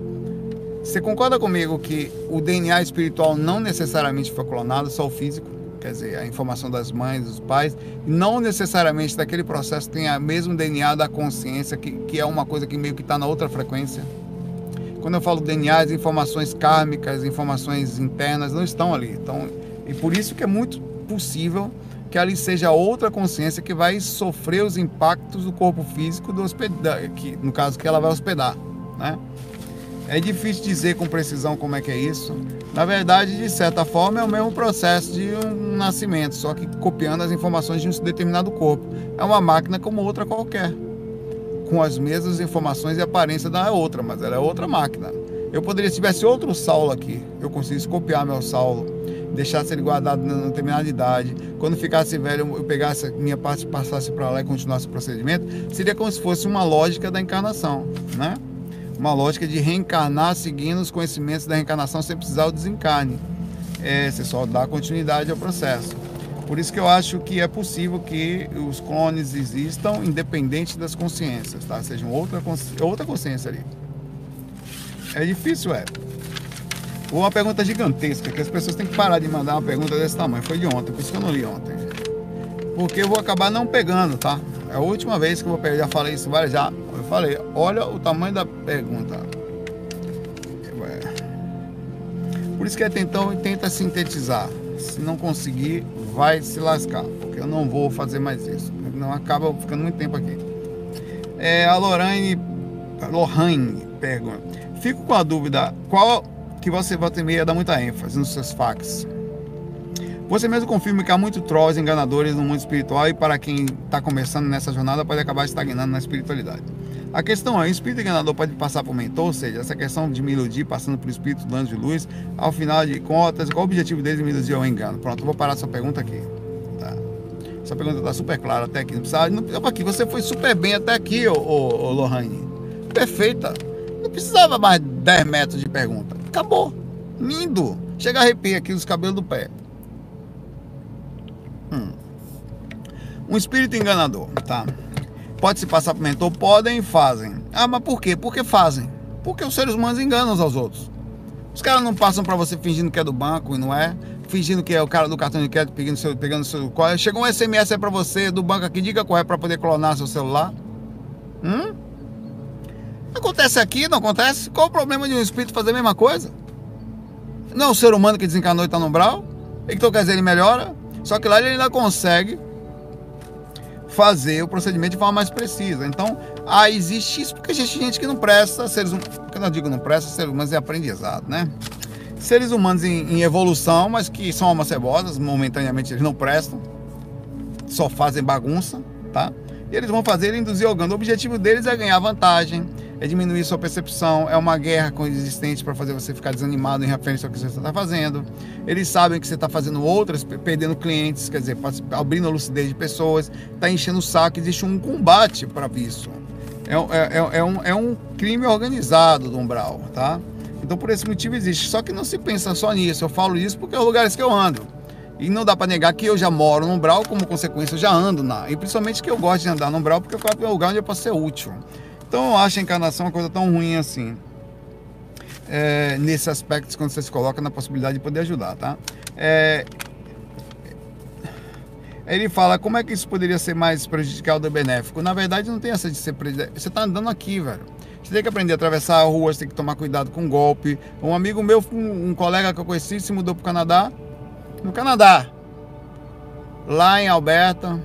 Você concorda comigo que o DNA espiritual não necessariamente foi clonado, só o físico? Quer dizer, a informação das mães, dos pais, não necessariamente daquele processo tem o mesmo DNA da consciência, que, que é uma coisa que meio que está na outra frequência. Quando eu falo DNA, as informações kármicas, informações internas não estão ali. Então, e por isso que é muito possível que ali seja outra consciência que vai sofrer os impactos do corpo físico do hospedar, que, no caso que ela vai hospedar, né? É difícil dizer com precisão como é que é isso. Na verdade, de certa forma, é o mesmo processo de um nascimento, só que copiando as informações de um determinado corpo. É uma máquina como outra qualquer, com as mesmas informações e aparência da outra, mas ela é outra máquina. Eu poderia, se tivesse outro Saulo aqui, eu conseguisse copiar meu Saulo, deixasse ele guardado na determinada idade, quando ficasse velho, eu pegasse minha parte, passasse para lá e continuasse o procedimento, seria como se fosse uma lógica da encarnação, né? uma lógica de reencarnar seguindo os conhecimentos da reencarnação sem precisar o desencarne. É, você só dá continuidade ao processo. Por isso que eu acho que é possível que os clones existam independente das consciências, tá? Sejam outra, outra consciência ali. É difícil, é. Uma pergunta gigantesca, que as pessoas têm que parar de mandar uma pergunta desse tamanho. Foi de ontem, por isso que eu não li ontem. Porque eu vou acabar não pegando, tá? É a última vez que eu vou pegar, já falei isso várias já falei, olha o tamanho da pergunta. Por isso que é tentão tenta sintetizar. Se não conseguir, vai se lascar, porque eu não vou fazer mais isso. Não acaba ficando muito tempo aqui. É, a Lorraine, Lorraine pergunta: Fico com a dúvida, qual que você volta e meia dá muita ênfase nos seus fax? Você mesmo confirma que há muitos trolls enganadores no mundo espiritual e para quem está começando nessa jornada pode acabar estagnando na espiritualidade. A questão é, o espírito enganador pode passar por mentor, ou seja, essa questão de me iludir passando por espírito do anjo de luz, ao final de contas, qual o objetivo dele de me iludir ao engano? Pronto, vou parar essa pergunta aqui. Tá? Essa pergunta está super clara até aqui. Não precisava, não, aqui, você foi super bem até aqui, ô, ô, ô Lohane. Perfeita. Não precisava mais 10 metros de pergunta. Acabou. Lindo. Chega a arrepia aqui os cabelos do pé. Hum. Um espírito enganador, tá? Pode se passar por mentor? Podem e fazem. Ah, mas por quê? Porque fazem. Porque os seres humanos enganam uns aos outros. Os caras não passam para você fingindo que é do banco e não é. Fingindo que é o cara do cartão de crédito pegando seu, pegando seu. Chegou um SMS aí pra você do banco aqui, diga qual é pra poder clonar seu celular. Hum? Acontece aqui, não acontece? Qual o problema de um espírito fazer a mesma coisa? Não é o ser humano que desencanou e está no umbral? Então quer dizer, ele melhora? Só que lá ele ainda consegue fazer o procedimento de forma mais precisa. Então, ah, existe isso porque existe gente que não presta, seres humanos, quando eu digo não presta, seres humanos é aprendizado, né? Seres humanos em, em evolução, mas que são almas cebosas, momentaneamente eles não prestam, só fazem bagunça, tá? E eles vão fazer induzir ao ganho. O objetivo deles é ganhar vantagem, é diminuir sua percepção, é uma guerra com os existentes para fazer você ficar desanimado em referência ao que você está fazendo. Eles sabem que você está fazendo outras, perdendo clientes, quer dizer, abrindo a lucidez de pessoas, está enchendo o saco, existe um combate para isso. É, é, é, é, um, é um crime organizado do umbral, tá? Então por esse motivo existe. Só que não se pensa só nisso. Eu falo isso porque é os lugares que eu ando. E não dá para negar que eu já moro no umbral, como consequência eu já ando na. E principalmente que eu gosto de andar no umbral porque é o lugar onde eu posso ser útil. Então eu acho a encarnação uma coisa tão ruim assim. É, nesse aspecto, quando você se coloca na possibilidade de poder ajudar, tá? É, ele fala como é que isso poderia ser mais prejudicial do benéfico. Na verdade, não tem essa de ser prejudicial. Você está andando aqui, velho. Você tem que aprender a atravessar a rua, você tem que tomar cuidado com golpe. Um amigo meu, um, um colega que eu conheci, se mudou para o Canadá. No Canadá. Lá em Alberta.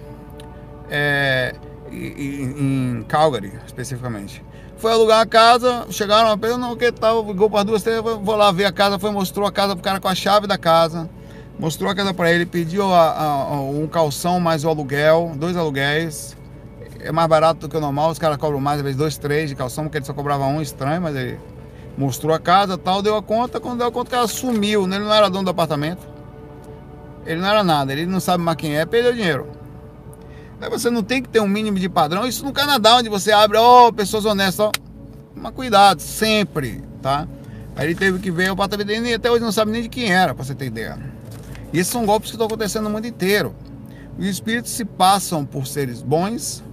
É, em Calgary, especificamente. Foi alugar a casa, chegaram a pessoa, não, que tal, ligou para duas, três, vou lá ver a casa, foi, mostrou a casa pro cara com a chave da casa, mostrou a casa para ele, pediu a, a, um calção mais o aluguel, dois aluguéis, é mais barato do que o normal, os caras cobram mais, às vezes dois, três de calção, porque ele só cobrava um, estranho, mas ele mostrou a casa tal, deu a conta, quando deu a conta o cara sumiu, né? ele não era dono do apartamento, ele não era nada, ele não sabe mais quem é, perdeu dinheiro. Aí você não tem que ter um mínimo de padrão. Isso no Canadá, onde você abre, ó, oh, pessoas honestas, ó. Mas cuidado, sempre, tá? Aí ele teve que ver o dele e até hoje não sabe nem de quem era, pra você ter ideia. E esses são golpes que estão acontecendo no mundo inteiro. Os espíritos se passam por seres bons,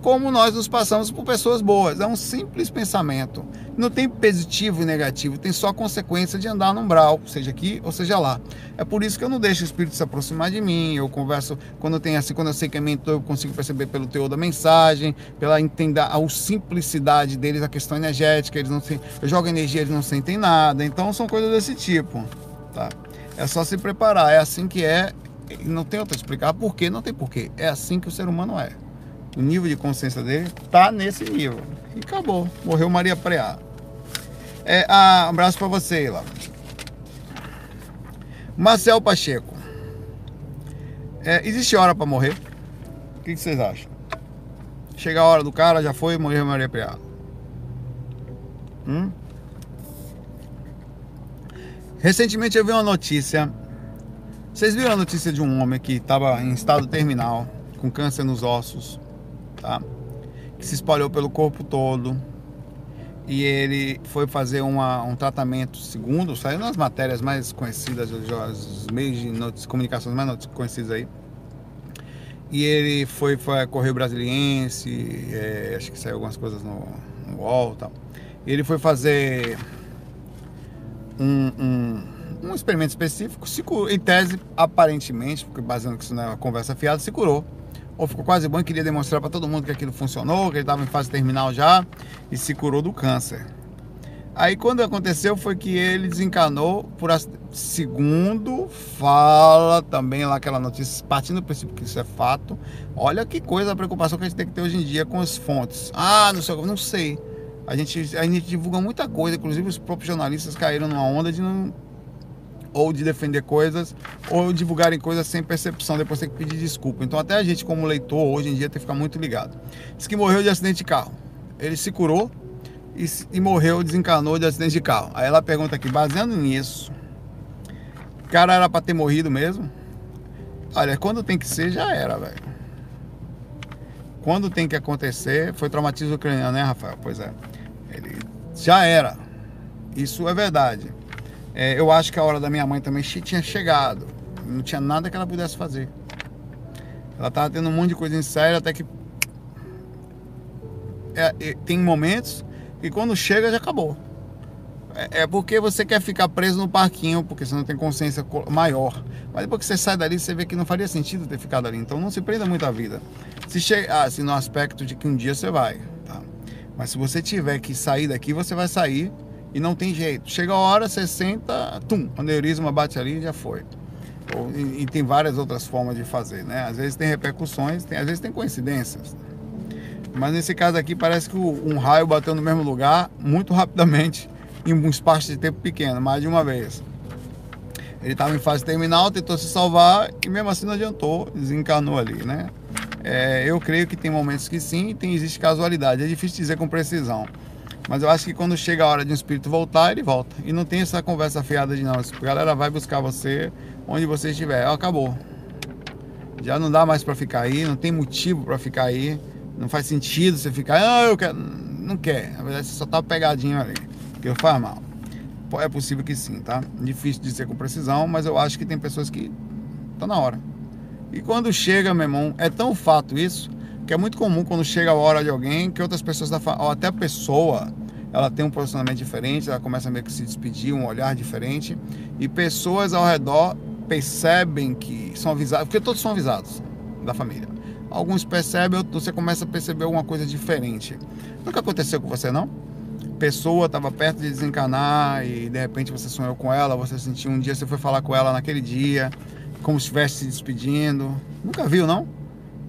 como nós nos passamos por pessoas boas. É um simples pensamento. Não tem positivo e negativo, tem só consequência de andar no umbral, seja aqui ou seja lá. É por isso que eu não deixo o espírito se aproximar de mim. Eu converso quando tem assim, quando eu sei que é mentor, eu consigo perceber pelo teor da mensagem, pela entender a simplicidade deles, a questão energética, eles não se, eu jogo energia, eles não sentem nada. Então são coisas desse tipo, tá? É só se preparar, é assim que é, não tem outra explicar por quê, não tem porquê. É assim que o ser humano é o nível de consciência dele tá nesse nível. E acabou. Morreu Maria Preá. É, ah, um abraço para você, lá. Marcel Pacheco. É, existe hora para morrer? O que, que, vocês acham? Chega a hora do cara, já foi, morreu Maria Preá. Hum? Recentemente eu vi uma notícia. Vocês viram a notícia de um homem que estava em estado terminal, com câncer nos ossos, tá? Que se espalhou pelo corpo todo. E ele foi fazer uma, um tratamento segundo, saiu nas matérias mais conhecidas, os meios de notícias, comunicações mais conhecidos aí. E ele foi, foi correr brasiliense, é, acho que saiu algumas coisas no, no UOL e tal. E ele foi fazer um, um, um experimento específico, se curou, em tese, aparentemente, porque baseando que isso não é uma conversa fiada, se curou ou ficou quase bom e queria demonstrar para todo mundo que aquilo funcionou, que ele estava em fase terminal já e se curou do câncer. Aí quando aconteceu foi que ele desencanou por segundo fala também lá aquela notícia, partindo do princípio que isso é fato. Olha que coisa a preocupação que a gente tem que ter hoje em dia com as fontes. Ah, não sei, não sei. A gente, a gente divulga muita coisa, inclusive os próprios jornalistas caíram numa onda de não ou de defender coisas, ou divulgarem coisas sem percepção, depois tem que pedir desculpa. Então até a gente como leitor hoje em dia tem que ficar muito ligado. Diz que morreu de acidente de carro. Ele se curou e, e morreu, desencarnou de acidente de carro. Aí ela pergunta aqui, baseando nisso, o cara era para ter morrido mesmo? Olha, quando tem que ser, já era, velho. quando tem que acontecer, foi traumatismo ucraniano, né, Rafael? Pois é. Ele já era. Isso é verdade. É, eu acho que a hora da minha mãe também tinha chegado. Não tinha nada que ela pudesse fazer. Ela tava tendo um monte de coisa em até que. É, é, tem momentos que quando chega já acabou. É, é porque você quer ficar preso no parquinho, porque você não tem consciência maior. Mas depois que você sai dali, você vê que não faria sentido ter ficado ali. Então não se prenda muito à vida. Se chega, assim, no aspecto de que um dia você vai, tá? Mas se você tiver que sair daqui, você vai sair e não tem jeito. Chega a hora, você senta, tum, o aneurisma bate ali e já foi. E, e, tem várias outras formas de fazer, né? Às vezes tem repercussões, tem, às vezes tem coincidências. Mas nesse caso aqui parece que um raio bateu no mesmo lugar muito rapidamente, em um espaço de tempo pequeno, mais de uma vez. Ele estava em fase terminal, tentou se salvar e mesmo assim não adiantou, desencanou ali, né? É, eu creio que tem momentos que sim, tem existe casualidade. É difícil dizer com precisão. Mas eu acho que quando chega a hora de um espírito voltar, ele volta. E não tem essa conversa fiada de não. A galera vai buscar você onde você estiver. Acabou. Já não dá mais para ficar aí, não tem motivo para ficar aí. Não faz sentido você ficar, ah, eu quero. Não quer. Na verdade, você só tá pegadinho ali. Porque faz mal. É possível que sim, tá? Difícil dizer com precisão, mas eu acho que tem pessoas que tá na hora. E quando chega, meu irmão, é tão fato isso, que é muito comum quando chega a hora de alguém, que outras pessoas, da ou até a pessoa, ela tem um posicionamento diferente, ela começa a meio que se despedir, um olhar diferente, e pessoas ao redor percebem que são avisados, porque todos são avisados da família. Alguns percebem, você começa a perceber alguma coisa diferente. Nunca aconteceu com você, não? Pessoa estava perto de desencarnar e de repente você sonhou com ela, você sentiu um dia, você foi falar com ela naquele dia, como se estivesse se despedindo. Nunca viu, não?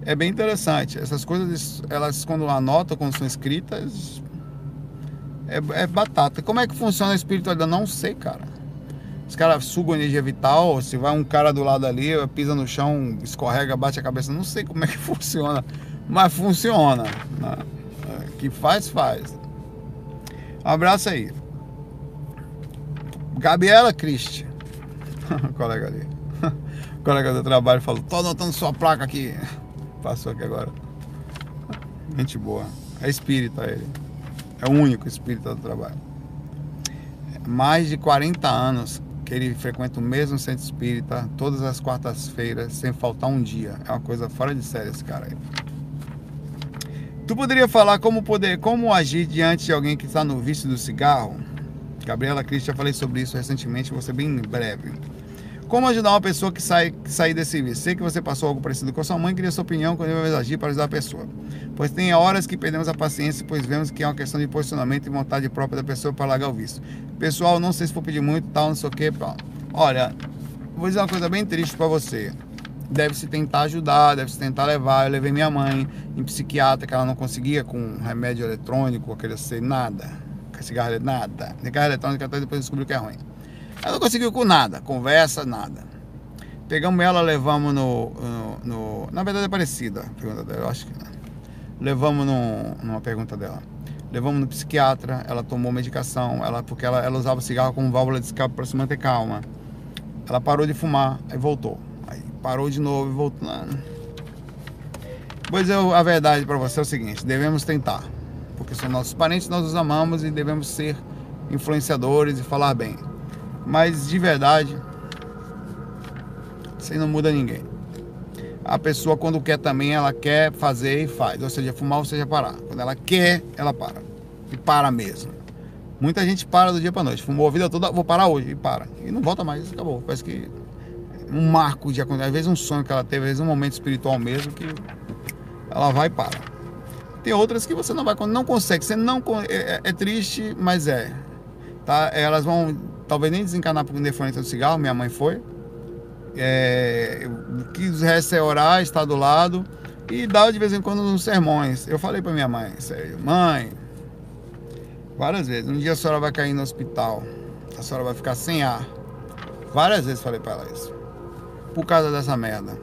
É bem interessante. Essas coisas, elas quando anotam, quando são escritas, é, é batata. Como é que funciona a espiritualidade? Não sei, cara. Os caras sugam energia vital, se vai um cara do lado ali, pisa no chão, escorrega, bate a cabeça. Não sei como é que funciona, mas funciona. Né? É, que faz, faz. Um abraço aí. Gabriela Cristi. colega ali. colega do trabalho falou: tô anotando sua placa aqui. Passou aqui agora. Gente boa. É espírita ele. É o único espírita do trabalho. Mais de 40 anos que ele frequenta o mesmo centro espírita, todas as quartas-feiras, sem faltar um dia. É uma coisa fora de série esse cara aí. Tu poderia falar como poder, como agir diante de alguém que está no vício do cigarro? Gabriela Cris, já falei sobre isso recentemente, vou ser bem breve. Como ajudar uma pessoa que sai, que sai desse vício? Sei que você passou algo parecido com a sua mãe, queria sua opinião quando vai agir para ajudar a pessoa. Pois tem horas que perdemos a paciência, pois vemos que é uma questão de posicionamento e vontade própria da pessoa para largar o vício. Pessoal, não sei se for pedir muito, tal, não sei o que. Olha, vou dizer uma coisa bem triste para você deve-se tentar ajudar, deve-se tentar levar. Eu levei minha mãe em psiquiatra, que ela não conseguia com remédio eletrônico, aquele ser nada, cigarro nada. Cigarro eletrônico até depois descobriu que é ruim. Ela não conseguiu com nada, conversa, nada. Pegamos ela, levamos no, no, no na verdade é parecida a pergunta dela, eu acho que levamos no, numa pergunta dela. Levamos no psiquiatra, ela tomou medicação, ela porque ela, ela usava cigarro como válvula de escape para se manter calma. Ela parou de fumar, aí voltou parou de novo e voltou. Pois eu, a verdade para você é o seguinte: devemos tentar, porque são nossos parentes, nós os amamos e devemos ser influenciadores e falar bem. Mas de verdade, aí não muda ninguém. A pessoa, quando quer também, ela quer fazer e faz. Ou seja, fumar ou seja parar. Quando ela quer, ela para. E para mesmo. Muita gente para do dia para noite. Fumou a vida toda, vou parar hoje. E para. E não volta mais. Acabou. Parece que um marco de acontecer, às vezes um sonho que ela teve, às vezes um momento espiritual mesmo que ela vai e para. Tem outras que você não vai, não consegue, você não é, é, é triste, mas é. Tá? Elas vão talvez nem desencanar por interferência do cigarro, minha mãe foi. É, o que resta é orar, estar do lado e dar de vez em quando uns sermões. Eu falei para minha mãe, sério, mãe, várias vezes, um dia a senhora vai cair no hospital, a senhora vai ficar sem ar. Várias vezes falei para ela isso por causa dessa merda.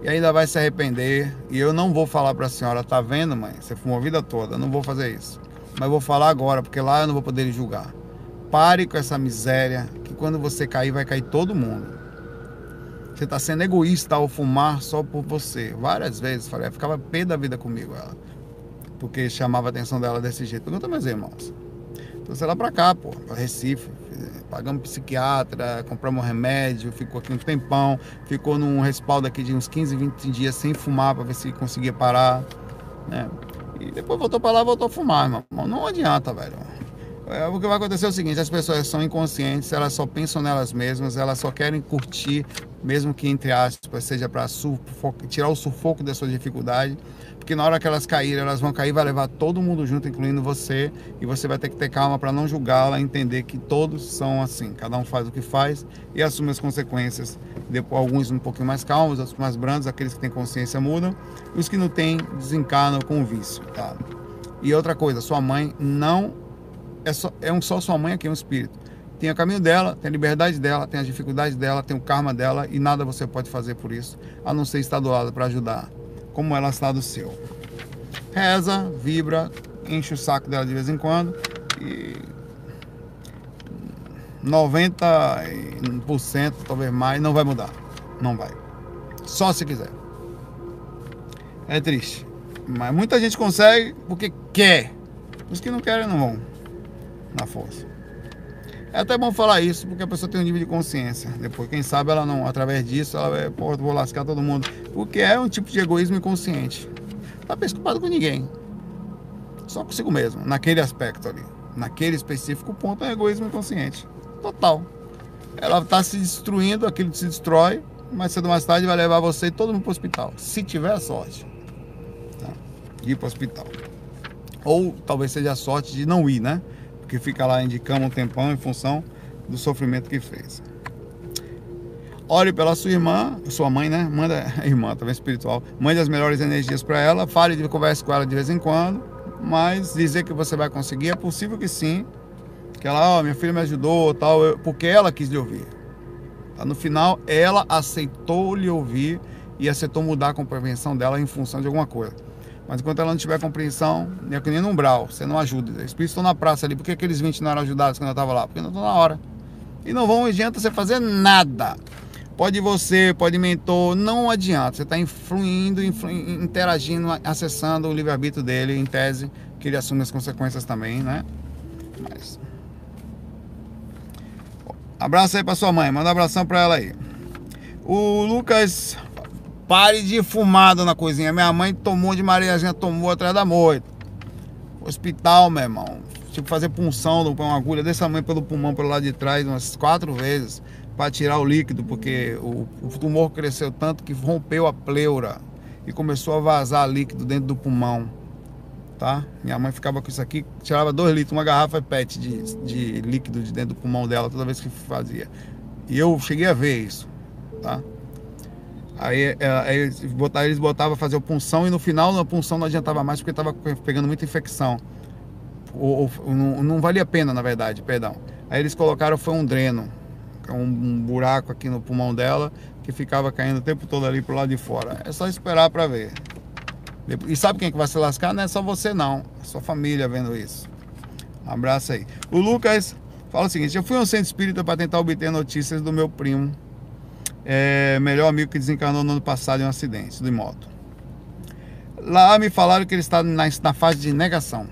E ainda vai se arrepender. E eu não vou falar para a senhora, tá vendo, mãe? Você fumou a vida toda, não vou fazer isso. Mas vou falar agora, porque lá eu não vou poder julgar. Pare com essa miséria, que quando você cair, vai cair todo mundo. Você está sendo egoísta ao fumar só por você. Várias vezes. Falei, ficava pé da vida comigo ela. Porque chamava a atenção dela desse jeito. Pergunta meus irmãos. Trouxe ela pra cá, pô, pra Recife. Pagamos psiquiatra, compramos remédio, ficou aqui um tempão, ficou num respaldo aqui de uns 15, 20 dias sem fumar para ver se conseguia parar. Né? E depois voltou para lá voltou a fumar, irmão. Não adianta, velho. É, o que vai acontecer é o seguinte: as pessoas são inconscientes, elas só pensam nelas mesmas, elas só querem curtir, mesmo que entre aspas seja para tirar o sufoco da sua dificuldade, porque na hora que elas caírem, elas vão cair, vai levar todo mundo junto, incluindo você, e você vai ter que ter calma para não julgá-la, entender que todos são assim, cada um faz o que faz e assume as consequências. Depois, alguns um pouquinho mais calmos, outros mais brandos, aqueles que têm consciência mudam, e os que não têm desencanam com o vício, tá? E outra coisa, sua mãe não é, só, é um só sua mãe aqui, é um espírito. Tem o caminho dela, tem a liberdade dela, tem as dificuldades dela, tem o karma dela e nada você pode fazer por isso, a não ser estar do lado para ajudar, como ela está do seu. Reza, vibra, enche o saco dela de vez em quando e 90%, talvez mais, não vai mudar. Não vai. Só se quiser. É triste. Mas muita gente consegue porque quer. Os que não querem não vão na força. É até bom falar isso, porque a pessoa tem um nível de consciência. Depois, quem sabe ela não, através disso, ela vai, pô, vou lascar todo mundo. Porque é um tipo de egoísmo inconsciente. Não tá preocupado com ninguém. Só consigo mesmo, naquele aspecto ali. Naquele específico ponto é egoísmo inconsciente. Total. Ela está se destruindo, aquilo se destrói, mas cedo ou mais tarde vai levar você e todo mundo para o hospital. Se tiver sorte tá? de ir para o hospital. Ou talvez seja a sorte de não ir, né? Que fica lá indicando um tempão em função do sofrimento que fez. Ore pela sua irmã, sua mãe, né? Manda irmã, também espiritual. Mande as melhores energias para ela, fale de converse com ela de vez em quando, mas dizer que você vai conseguir é possível que sim. Que ela, ó, oh, minha filha me ajudou, tal, eu, porque ela quis lhe ouvir. Tá? No final, ela aceitou lhe ouvir e aceitou mudar a compreensão dela em função de alguma coisa. Mas enquanto ela não tiver compreensão, é que nem no umbral, você não ajuda. Os espíritos estão na praça ali. Por que aqueles 20 não eram ajudados quando eu estava lá? Porque não estão na hora. E não vão adianta você fazer nada. Pode você, pode mentor, não adianta. Você está influindo, influ, interagindo, acessando o livre-arbítrio dele, em tese, que ele assume as consequências também, né? Mas. Abraço aí para sua mãe, manda um abração para ela aí. O Lucas Pare de fumar, dona coisinha. Minha mãe tomou de Mariazinha, tomou atrás da moita. Hospital, meu irmão. Tive que fazer punção, uma agulha desse tamanho pelo pulmão, pelo lado de trás, umas quatro vezes, para tirar o líquido, porque o, o tumor cresceu tanto que rompeu a pleura e começou a vazar líquido dentro do pulmão. Tá? Minha mãe ficava com isso aqui, tirava dois litros, uma garrafa PET de, de líquido de dentro do pulmão dela toda vez que fazia. E eu cheguei a ver isso, tá? Aí, é, aí eles, botavam, eles botavam fazer a punção e no final a punção não adiantava mais porque estava pegando muita infecção. Ou, ou, não, não, valia a pena, na verdade, perdão. Aí eles colocaram foi um dreno, é um, um, buraco aqui no pulmão dela que ficava caindo o tempo todo ali pro lado de fora. É só esperar para ver. E sabe quem é que vai se lascar? Não é só você não, é sua família vendo isso. Um abraço aí. O Lucas fala o seguinte: eu fui a um centro espírita para tentar obter notícias do meu primo é, melhor amigo que desencarnou no ano passado em um acidente de moto. Lá me falaram que ele está na, na fase de negação.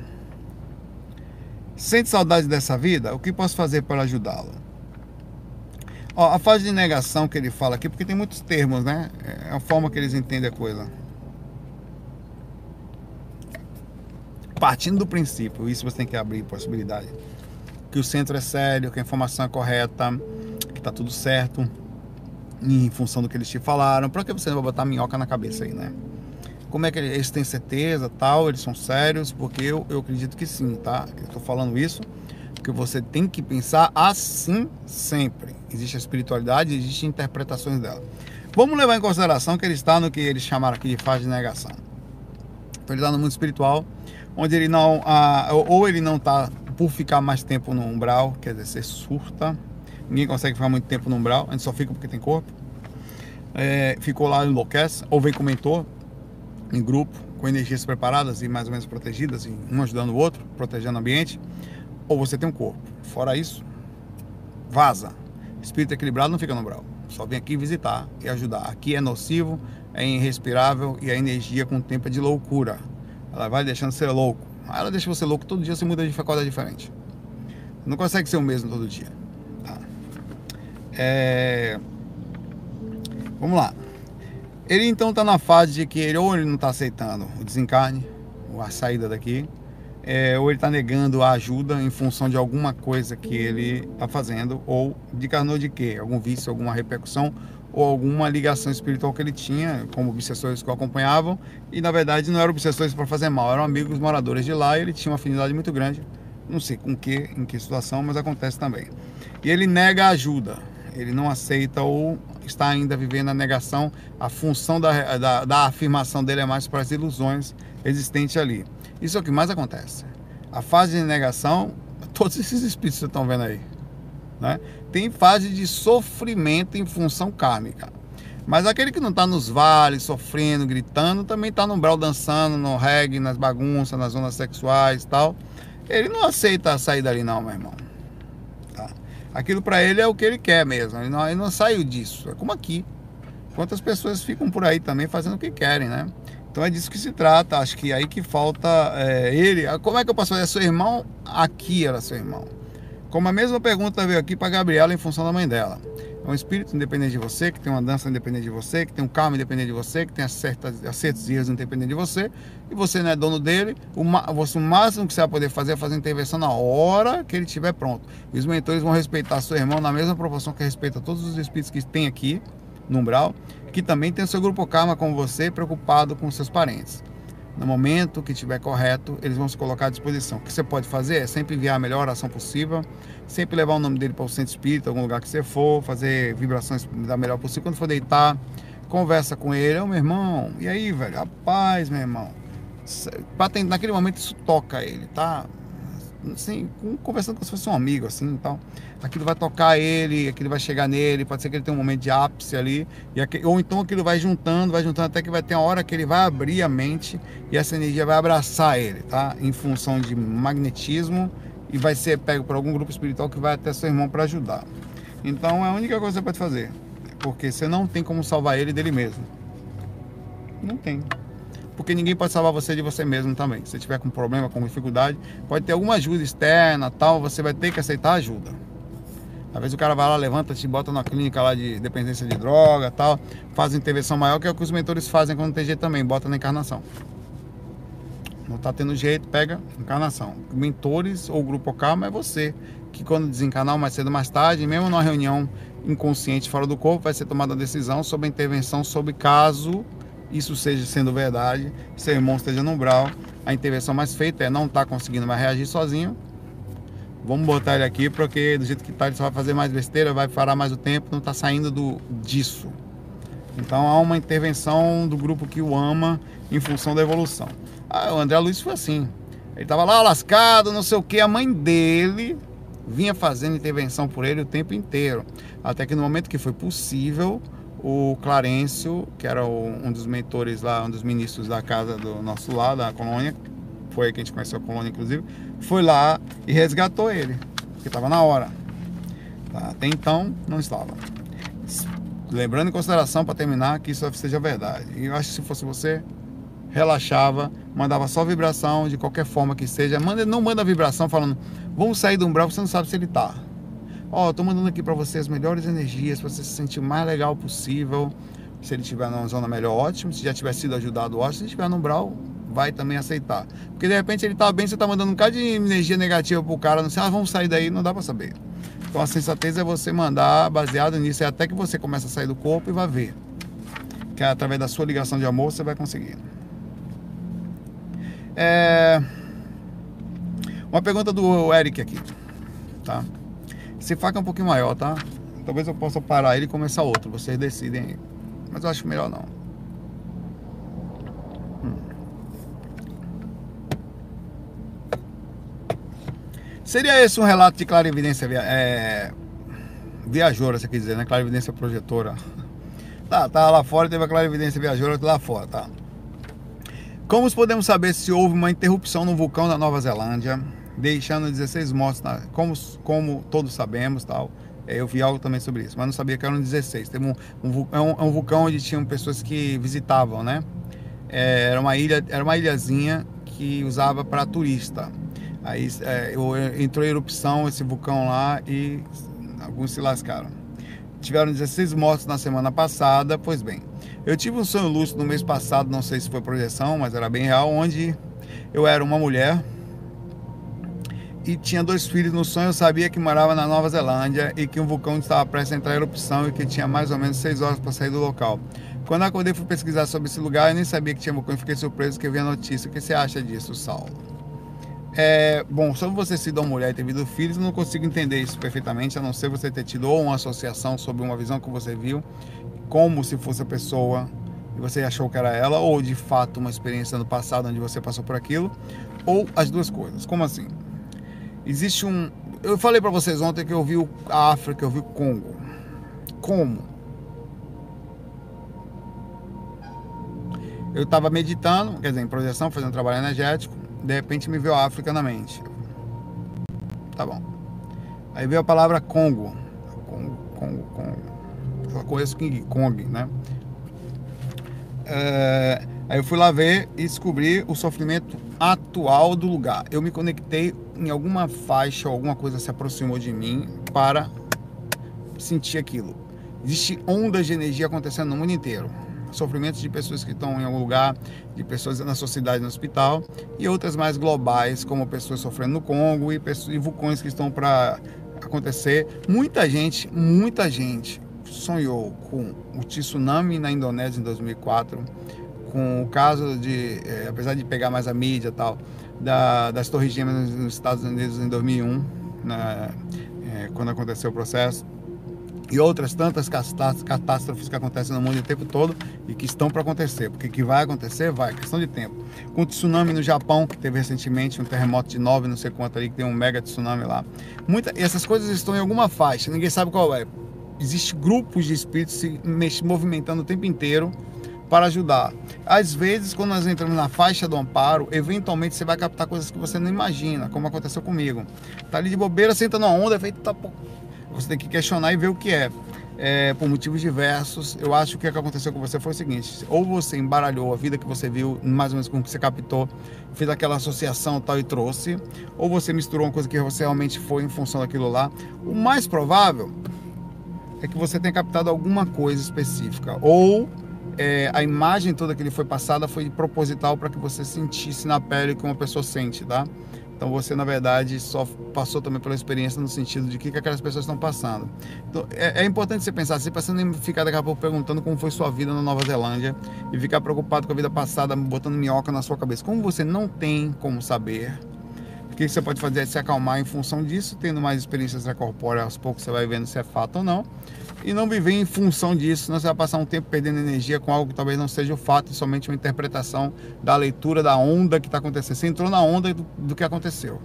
Sente saudade dessa vida? O que posso fazer para ajudá-lo? a fase de negação que ele fala aqui, porque tem muitos termos, né? É a forma que eles entendem a coisa. Partindo do princípio, isso você tem que abrir possibilidade, que o centro é sério, que a informação é correta, que está tudo certo em função do que eles te falaram. Para que você vai botar minhoca na cabeça aí, né? Como é que eles têm certeza, tal, eles são sérios? Porque eu, eu acredito que sim, tá? Eu tô falando isso porque você tem que pensar assim sempre. Existe a espiritualidade, existem interpretações dela. Vamos levar em consideração que ele está no que eles chamaram aqui de fase de negação. Então ele está no mundo espiritual, onde ele não, ah, ou ele não está por ficar mais tempo no umbral, quer dizer, você surta, Ninguém consegue ficar muito tempo no umbral, a gente só fica porque tem corpo. É, ficou lá, enlouquece, ou vem com mentor, em grupo, com energias preparadas e mais ou menos protegidas, um ajudando o outro, protegendo o ambiente, ou você tem um corpo. Fora isso, vaza. Espírito equilibrado não fica no umbral. Só vem aqui visitar e ajudar. Aqui é nocivo, é irrespirável e a energia com o tempo é de loucura. Ela vai deixando ser louco. Ela deixa você louco todo dia, você muda de faculdade diferente. Não consegue ser o mesmo todo dia. É... Vamos lá. Ele então está na fase de que ele ou ele não está aceitando o desencarne, ou a saída daqui, é, ou ele está negando a ajuda em função de alguma coisa que ele está fazendo, ou desencarnou de quê? Algum vício, alguma repercussão, ou alguma ligação espiritual que ele tinha, como obsessores que o acompanhavam, e na verdade não eram obsessores para fazer mal, eram amigos moradores de lá, e ele tinha uma afinidade muito grande, não sei com que, em que situação, mas acontece também. E ele nega ajuda, ele não aceita ou está ainda vivendo a negação, a função da, da, da afirmação dele é mais para as ilusões existentes ali. Isso é o que mais acontece. A fase de negação, todos esses espíritos que estão vendo aí, né? tem fase de sofrimento em função kármica. Mas aquele que não está nos vales, sofrendo, gritando, também está no umbral dançando, no reggae, nas bagunças, nas zonas sexuais e tal. Ele não aceita sair dali não, meu irmão aquilo para ele é o que ele quer mesmo. Ele não, ele não saiu disso. É como aqui. Quantas pessoas ficam por aí também fazendo o que querem, né? Então é disso que se trata. Acho que é aí que falta é, ele. Ah, como é que eu posso fazer? Seu irmão aqui era seu irmão. Como a mesma pergunta veio aqui para Gabriela em função da mãe dela. Um espírito independente de você, que tem uma dança independente de você, que tem um karma independente de você, que tem acertos, e erros independente de você, e você não é dono dele. O, você, o máximo que você vai poder fazer é fazer intervenção na hora que ele estiver pronto. E os mentores vão respeitar seu irmão na mesma proporção que respeita todos os espíritos que tem aqui no umbral, que também tem o seu grupo karma como você, preocupado com seus parentes. No momento que estiver correto, eles vão se colocar à disposição. O que você pode fazer é sempre enviar a melhor ação possível, sempre levar o nome dele para o centro espírita, algum lugar que você for, fazer vibrações da melhor possível. Quando for deitar, conversa com ele, ô oh, meu irmão, e aí, velho? Rapaz, meu irmão. Naquele momento isso toca ele, tá? Assim, conversando como se fosse um amigo, assim, então, aquilo vai tocar ele, aquilo vai chegar nele, pode ser que ele tenha um momento de ápice ali, aquele, ou então aquilo vai juntando, vai juntando até que vai ter uma hora que ele vai abrir a mente e essa energia vai abraçar ele, tá? Em função de magnetismo e vai ser pego por algum grupo espiritual que vai até seu irmão para ajudar. Então é a única coisa que você pode fazer, porque você não tem como salvar ele dele mesmo. Não tem porque ninguém pode salvar você de você mesmo também. Se tiver com problema, com dificuldade, pode ter alguma ajuda externa, tal, você vai ter que aceitar ajuda. Às vezes o cara vai lá, levanta, te bota na clínica lá de dependência de droga, tal, faz intervenção maior, que é o que os mentores fazem quando tem jeito também, bota na encarnação. Não tá tendo jeito, pega encarnação. Mentores ou grupo Karma é você, que quando desencarnar mais cedo ou mais tarde, mesmo numa reunião inconsciente fora do corpo, vai ser tomada a decisão sobre a intervenção sobre caso isso seja sendo verdade, seu irmão esteja no umbral, a intervenção mais feita é não estar tá conseguindo mais reagir sozinho. Vamos botar ele aqui, porque do jeito que está, ele só vai fazer mais besteira, vai parar mais o tempo, não está saindo do, disso. Então há uma intervenção do grupo que o ama em função da evolução. Ah, o André Luiz foi assim. Ele estava lá lascado, não sei o que, a mãe dele vinha fazendo intervenção por ele o tempo inteiro. Até que no momento que foi possível, o Clarencio, que era um dos mentores lá, um dos ministros da casa do nosso lado, da colônia, foi aí que a gente conheceu a colônia, inclusive, foi lá e resgatou ele, porque estava na hora. Tá? Até então, não estava. Lembrando em consideração, para terminar, que isso seja verdade. E eu acho que se fosse você, relaxava, mandava só vibração, de qualquer forma que seja. Manda, não manda vibração falando, vamos sair do umbral, você não sabe se ele está. Ó, oh, tô mandando aqui para você as melhores energias para você se sentir o mais legal possível. Se ele estiver numa zona melhor, ótimo. Se já tiver sido ajudado, ótimo. Se estiver no umbral, vai também aceitar. Porque de repente ele tá bem, você tá mandando um bocado de energia negativa pro cara, não sei, ah, vamos sair daí, não dá para saber. Então a sensatez é você mandar baseado nisso, é até que você começa a sair do corpo e vai ver. Que é através da sua ligação de amor você vai conseguir. É... Uma pergunta do Eric aqui, tá? Esse faca é um pouquinho maior, tá? Talvez eu possa parar ele e começar outro. Vocês decidem aí. Mas eu acho melhor não. Hum. Seria esse um relato de clarividência é, viajora, você quer dizer, né? Clarividência projetora. Tá, tá lá fora teve a clarividência viajora lá fora, tá? Como podemos saber se houve uma interrupção no vulcão da Nova Zelândia? Deixando 16 mortos, na, como, como todos sabemos, tal, É, eu vi algo também sobre isso, mas não sabia que eram 16. Tem um, um, é um, é um vulcão onde tinham pessoas que visitavam, né? É, era uma ilha, era uma ilhazinha que usava para turista. Aí é, entrou em erupção esse vulcão lá e alguns se lascaram. Tiveram 16 mortos na semana passada, pois bem. Eu tive um sonho lúcido no mês passado, não sei se foi projeção, mas era bem real, onde eu era uma mulher e tinha dois filhos. No sonho eu sabia que morava na Nova Zelândia e que um vulcão estava prestes a entrar em erupção e que tinha mais ou menos seis horas para sair do local. Quando acordei fui pesquisar sobre esse lugar, eu nem sabia que tinha vulcão e fiquei surpreso que eu vi a notícia. O que você acha disso, Saulo? É, bom, sobre você ser uma mulher e ter tido filhos, eu não consigo entender isso perfeitamente, a não ser você ter tido ou uma associação sobre uma visão que você viu, como se fosse a pessoa e você achou que era ela, ou de fato uma experiência no passado onde você passou por aquilo, ou as duas coisas. Como assim? Existe um. Eu falei para vocês ontem que eu vi a África, eu vi o Congo. Como? Eu estava meditando, quer dizer, em projeção, fazendo trabalho energético, de repente me veio a África na mente. Tá bom. Aí veio a palavra Congo. Congo, Congo, Congo. Só conheço King Kong, né? É, aí eu fui lá ver e descobri o sofrimento atual do lugar. Eu me conectei em alguma faixa, alguma coisa se aproximou de mim para sentir aquilo. Existem ondas de energia acontecendo no mundo inteiro sofrimentos de pessoas que estão em algum lugar, de pessoas na sociedade, no hospital, e outras mais globais, como pessoas sofrendo no Congo e, pessoas, e vulcões que estão para acontecer. Muita gente, muita gente sonhou com o tsunami na Indonésia em 2004, com o caso de, é, apesar de pegar mais a mídia e tal, da, das Torres Gêmeas nos Estados Unidos em 2001, na, é, quando aconteceu o processo e outras tantas catástrofes que acontecem no mundo o tempo todo e que estão para acontecer, porque que vai acontecer, vai, questão de tempo. Com o tsunami no Japão, que teve recentemente um terremoto de 9, não sei quanto ali, que tem um mega tsunami lá. Muita, essas coisas estão em alguma faixa, ninguém sabe qual é. Existem grupos de espíritos se movimentando o tempo inteiro para ajudar. Às vezes, quando nós entramos na faixa do amparo, eventualmente você vai captar coisas que você não imagina, como aconteceu comigo. Tá ali de bobeira, senta numa onda, feito tá você tem que questionar e ver o que é. é. por motivos diversos. Eu acho que o que aconteceu com você foi o seguinte: ou você embaralhou a vida que você viu, mais ou menos com o que você captou, fez aquela associação tal e trouxe, ou você misturou uma coisa que você realmente foi em função daquilo lá. O mais provável é que você tenha captado alguma coisa específica, ou é, a imagem toda que lhe foi passada foi proposital para que você sentisse na pele o que uma pessoa sente, tá? Então você, na verdade, só passou também pela experiência no sentido de que, que aquelas pessoas estão passando. Então é, é importante você pensar, você passando em ficar daqui a pouco perguntando como foi sua vida na Nova Zelândia e ficar preocupado com a vida passada, botando minhoca na sua cabeça. Como você não tem como saber, o que você pode fazer é se acalmar em função disso, tendo mais experiências extracorpóreas, aos poucos você vai vendo se é fato ou não e não viver em função disso, senão você vai passar um tempo perdendo energia com algo que talvez não seja o fato, somente uma interpretação da leitura da onda que está acontecendo. Você entrou na onda do, do que aconteceu.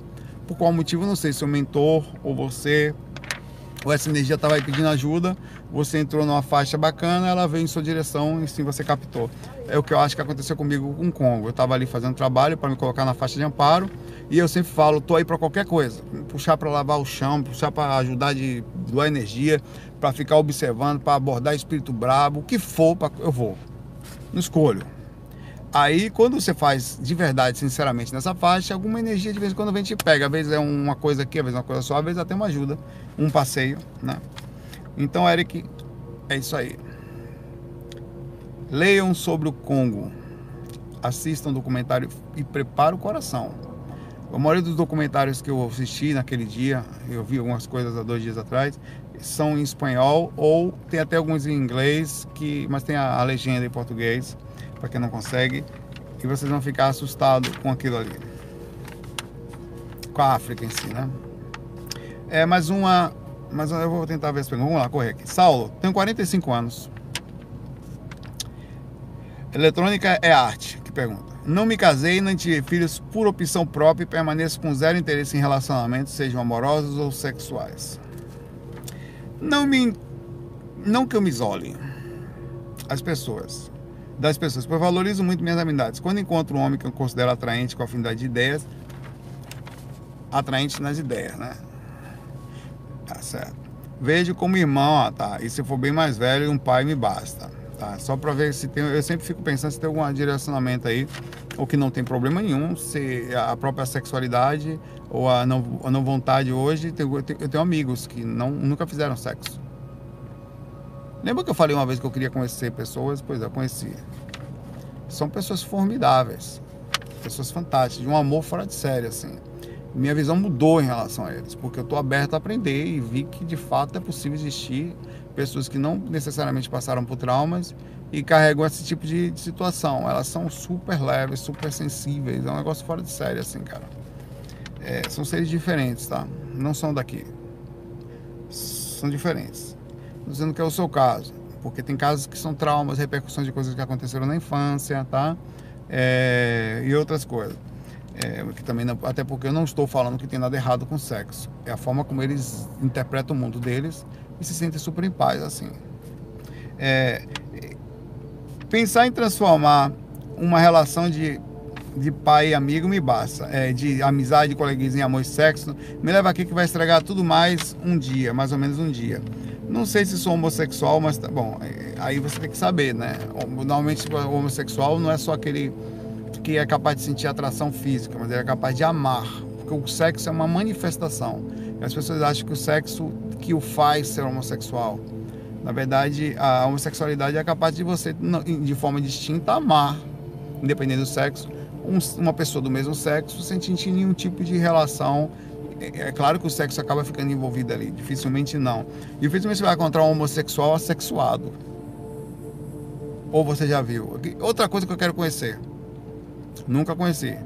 Por qual motivo, não sei, seu mentor ou você, ou essa energia estava aí pedindo ajuda, você entrou numa faixa bacana, ela veio em sua direção e sim você captou. É o que eu acho que aconteceu comigo com o Congo. Eu estava ali fazendo trabalho para me colocar na faixa de amparo e eu sempre falo, tô aí para qualquer coisa, puxar para lavar o chão, puxar para ajudar de doar energia, para ficar observando, para abordar espírito brabo, o que for, pra, eu vou. Não escolho. Aí, quando você faz de verdade, sinceramente, nessa faixa, alguma energia de vez em quando vem te pega. Às vezes é uma coisa aqui, às vezes é uma coisa só, às vezes até uma ajuda, um passeio, né? Então, Eric, é isso aí. Leiam sobre o Congo. Assistam o documentário e preparem o coração. A maioria dos documentários que eu assisti naquele dia, eu vi algumas coisas há dois dias atrás, são em espanhol ou tem até alguns em inglês, que, mas tem a, a legenda em português, para quem não consegue, e vocês vão ficar assustados com aquilo ali. Com a África em si, né? É mais uma. Mas eu vou tentar ver se pegou. Vamos lá, correr aqui. Saulo, tenho 45 anos. Eletrônica é arte? Que pergunta. Não me casei, nem tive filhos por opção própria e permaneço com zero interesse em relacionamentos, sejam amorosos ou sexuais. Não me. Não que eu me isole. As pessoas. Das pessoas. Pois valorizo muito minhas amizades. Quando encontro um homem que eu considero atraente, com afinidade de ideias, atraente nas ideias, né? Tá certo. Vejo como irmão, ah, tá. E se for bem mais velho, um pai me basta. Tá? Só para ver se tem. Eu sempre fico pensando se tem algum direcionamento aí, ou que não tem problema nenhum, se a própria sexualidade ou a não, a não vontade hoje. Eu tenho amigos que não, nunca fizeram sexo. Lembra que eu falei uma vez que eu queria conhecer pessoas? Pois é, eu conheci. São pessoas formidáveis, pessoas fantásticas, de um amor fora de série, assim minha visão mudou em relação a eles, porque eu estou aberto a aprender e vi que de fato é possível existir pessoas que não necessariamente passaram por traumas e carregam esse tipo de, de situação. Elas são super leves, super sensíveis, é um negócio fora de série, assim, cara. É, são seres diferentes, tá? Não são daqui. São diferentes. Não dizendo que é o seu caso, porque tem casos que são traumas, repercussões de coisas que aconteceram na infância, tá? É, e outras coisas. É, que também não, até porque eu não estou falando que tem nada errado com sexo. É a forma como eles interpretam o mundo deles e se sentem super em paz assim. É, pensar em transformar uma relação de, de pai e amigo me basta. É, de amizade, coleguinha em amor e sexo, me leva aqui que vai estragar tudo mais um dia, mais ou menos um dia. Não sei se sou homossexual, mas tá bom. Aí você tem que saber, né? Normalmente o homossexual não é só aquele que é capaz de sentir atração física, mas ele é capaz de amar. Porque o sexo é uma manifestação. As pessoas acham que o sexo que o faz ser homossexual. Na verdade, a homossexualidade é capaz de você, de forma distinta, amar, independente do sexo, uma pessoa do mesmo sexo sem sentir nenhum tipo de relação. É, é claro que o sexo acaba ficando envolvido ali, dificilmente não. Dificilmente você vai encontrar um homossexual assexuado. Ou você já viu. Outra coisa que eu quero conhecer Nunca conheci.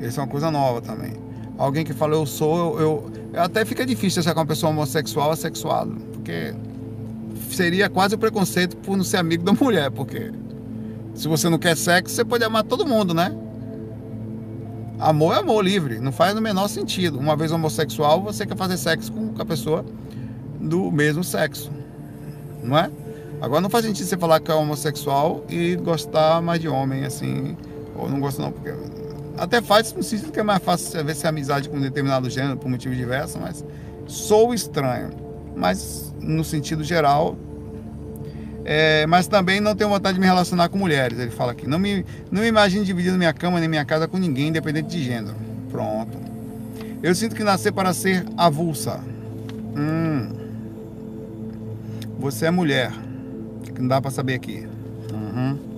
Isso é uma coisa nova também. Alguém que fala eu sou, eu, eu até fica difícil achar com uma pessoa homossexual assexuado, porque seria quase o preconceito por não ser amigo da mulher, porque se você não quer sexo, você pode amar todo mundo, né? Amor é amor livre, não faz no menor sentido. Uma vez homossexual, você quer fazer sexo com a pessoa do mesmo sexo, não é? Agora não faz sentido você falar que é homossexual e gostar mais de homem, assim, ou não gosto não, porque até faz no sentido que é mais fácil ver se é amizade com um determinado gênero por motivo diverso, mas sou estranho. Mas no sentido geral, é, mas também não tenho vontade de me relacionar com mulheres. Ele fala aqui. Não me, não me imagino dividindo minha cama nem minha casa com ninguém, independente de gênero. Pronto. Eu sinto que nascer para ser avulsa. Hum. Você é mulher. Não dá para saber aqui. Uhum.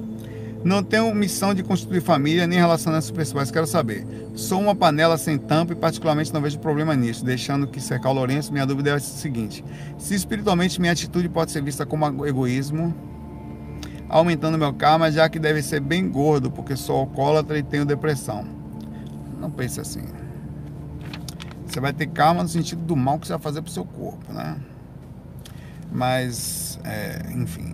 Não tenho missão de constituir família nem relacionamentos pessoais, quero saber. Sou uma panela sem tampa e particularmente não vejo problema nisso. Deixando que cercar o Lourenço, minha dúvida é a seguinte. Se espiritualmente minha atitude pode ser vista como egoísmo, aumentando meu karma, já que deve ser bem gordo, porque sou alcoólatra e tenho depressão. Não pense assim. Você vai ter karma no sentido do mal que você vai fazer pro seu corpo, né? Mas, é, enfim,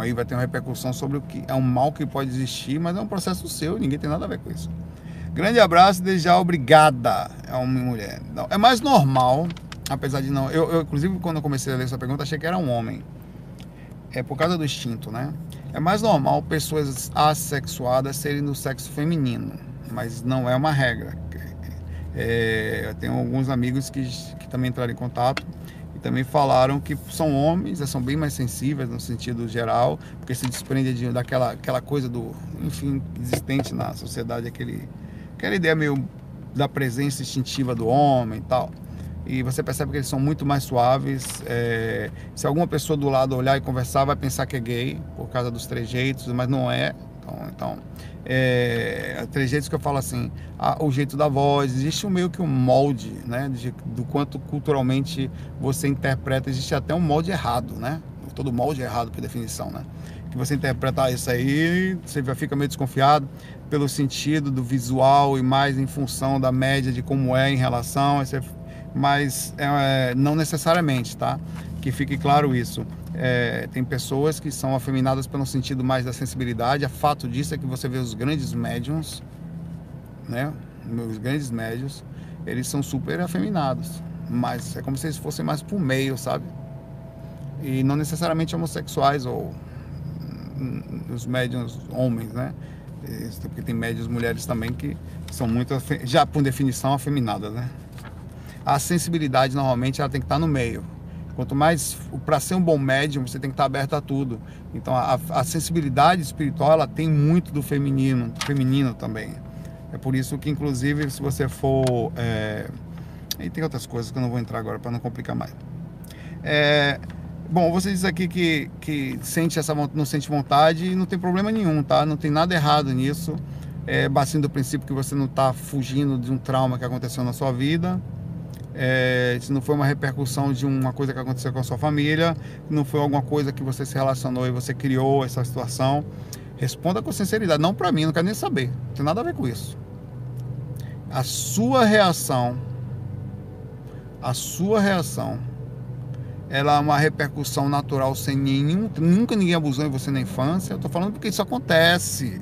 aí vai ter uma repercussão sobre o que é um mal que pode existir, mas é um processo seu, ninguém tem nada a ver com isso. Grande abraço, desde já obrigada. É uma mulher. Não, é mais normal, apesar de não. Eu, eu, inclusive, quando eu comecei a ler essa pergunta, achei que era um homem. É por causa do instinto, né? É mais normal pessoas assexuadas serem do sexo feminino, mas não é uma regra. É, eu tenho alguns amigos que, que também entraram em contato também falaram que são homens, né, são bem mais sensíveis no sentido geral, porque se desprende de, daquela aquela coisa do, enfim, existente na sociedade, aquele, aquela ideia meio da presença instintiva do homem e tal. E você percebe que eles são muito mais suaves. É, se alguma pessoa do lado olhar e conversar, vai pensar que é gay, por causa dos trejeitos, mas não é. Então, então é, trejeitos que eu falo assim, a, o jeito da voz, existe um meio que um molde, né, de, do quanto culturalmente você interpreta, existe até um molde errado, né, todo molde é errado por definição, né, que você interpreta isso aí, você já fica meio desconfiado pelo sentido do visual e mais em função da média de como é em relação, mas é, não necessariamente, tá, que fique claro isso. É, tem pessoas que são afeminadas pelo sentido mais da sensibilidade. A fato disso é que você vê os grandes médiums, né? Os grandes médios, eles são super afeminados. Mas é como se eles fossem mais por meio, sabe? E não necessariamente homossexuais ou hum, os médiums homens, né? Porque tem médios mulheres também que são muito, já por definição, afeminadas, né? A sensibilidade normalmente ela tem que estar no meio Quanto mais, para ser um bom médium, você tem que estar aberto a tudo. Então a, a sensibilidade espiritual ela tem muito do feminino, feminino também. É por isso que, inclusive, se você for. É... E tem outras coisas que eu não vou entrar agora para não complicar mais. É... Bom, você diz aqui que, que sente essa, não sente vontade e não tem problema nenhum, tá? Não tem nada errado nisso. É, bastante do princípio que você não está fugindo de um trauma que aconteceu na sua vida é, se não foi uma repercussão de uma coisa que aconteceu com a sua família, não foi alguma coisa que você se relacionou e você criou essa situação, responda com sinceridade. Não para mim, não quero nem saber. Não tem nada a ver com isso. A sua reação, a sua reação, ela é uma repercussão natural sem nenhum. Nunca ninguém abusou em você na infância. Eu tô falando porque isso acontece.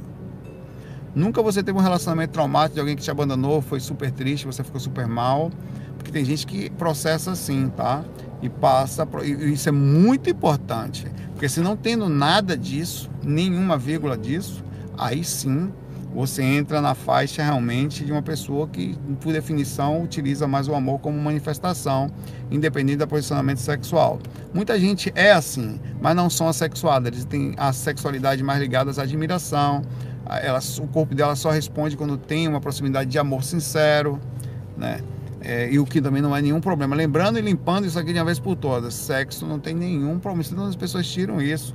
Nunca você teve um relacionamento traumático de alguém que te abandonou, foi super triste, você ficou super mal. Porque tem gente que processa assim, tá? E passa. E isso é muito importante. Porque se não tendo nada disso, nenhuma vírgula disso, aí sim você entra na faixa realmente de uma pessoa que, por definição, utiliza mais o amor como manifestação, independente do posicionamento sexual. Muita gente é assim, mas não são assexuadas, eles têm a sexualidade mais ligada à admiração, ela, o corpo dela só responde quando tem uma proximidade de amor sincero, né? É, e o que também não é nenhum problema. Lembrando e limpando isso aqui de uma vez por todas. Sexo não tem nenhum problema. Senão as pessoas tiram isso.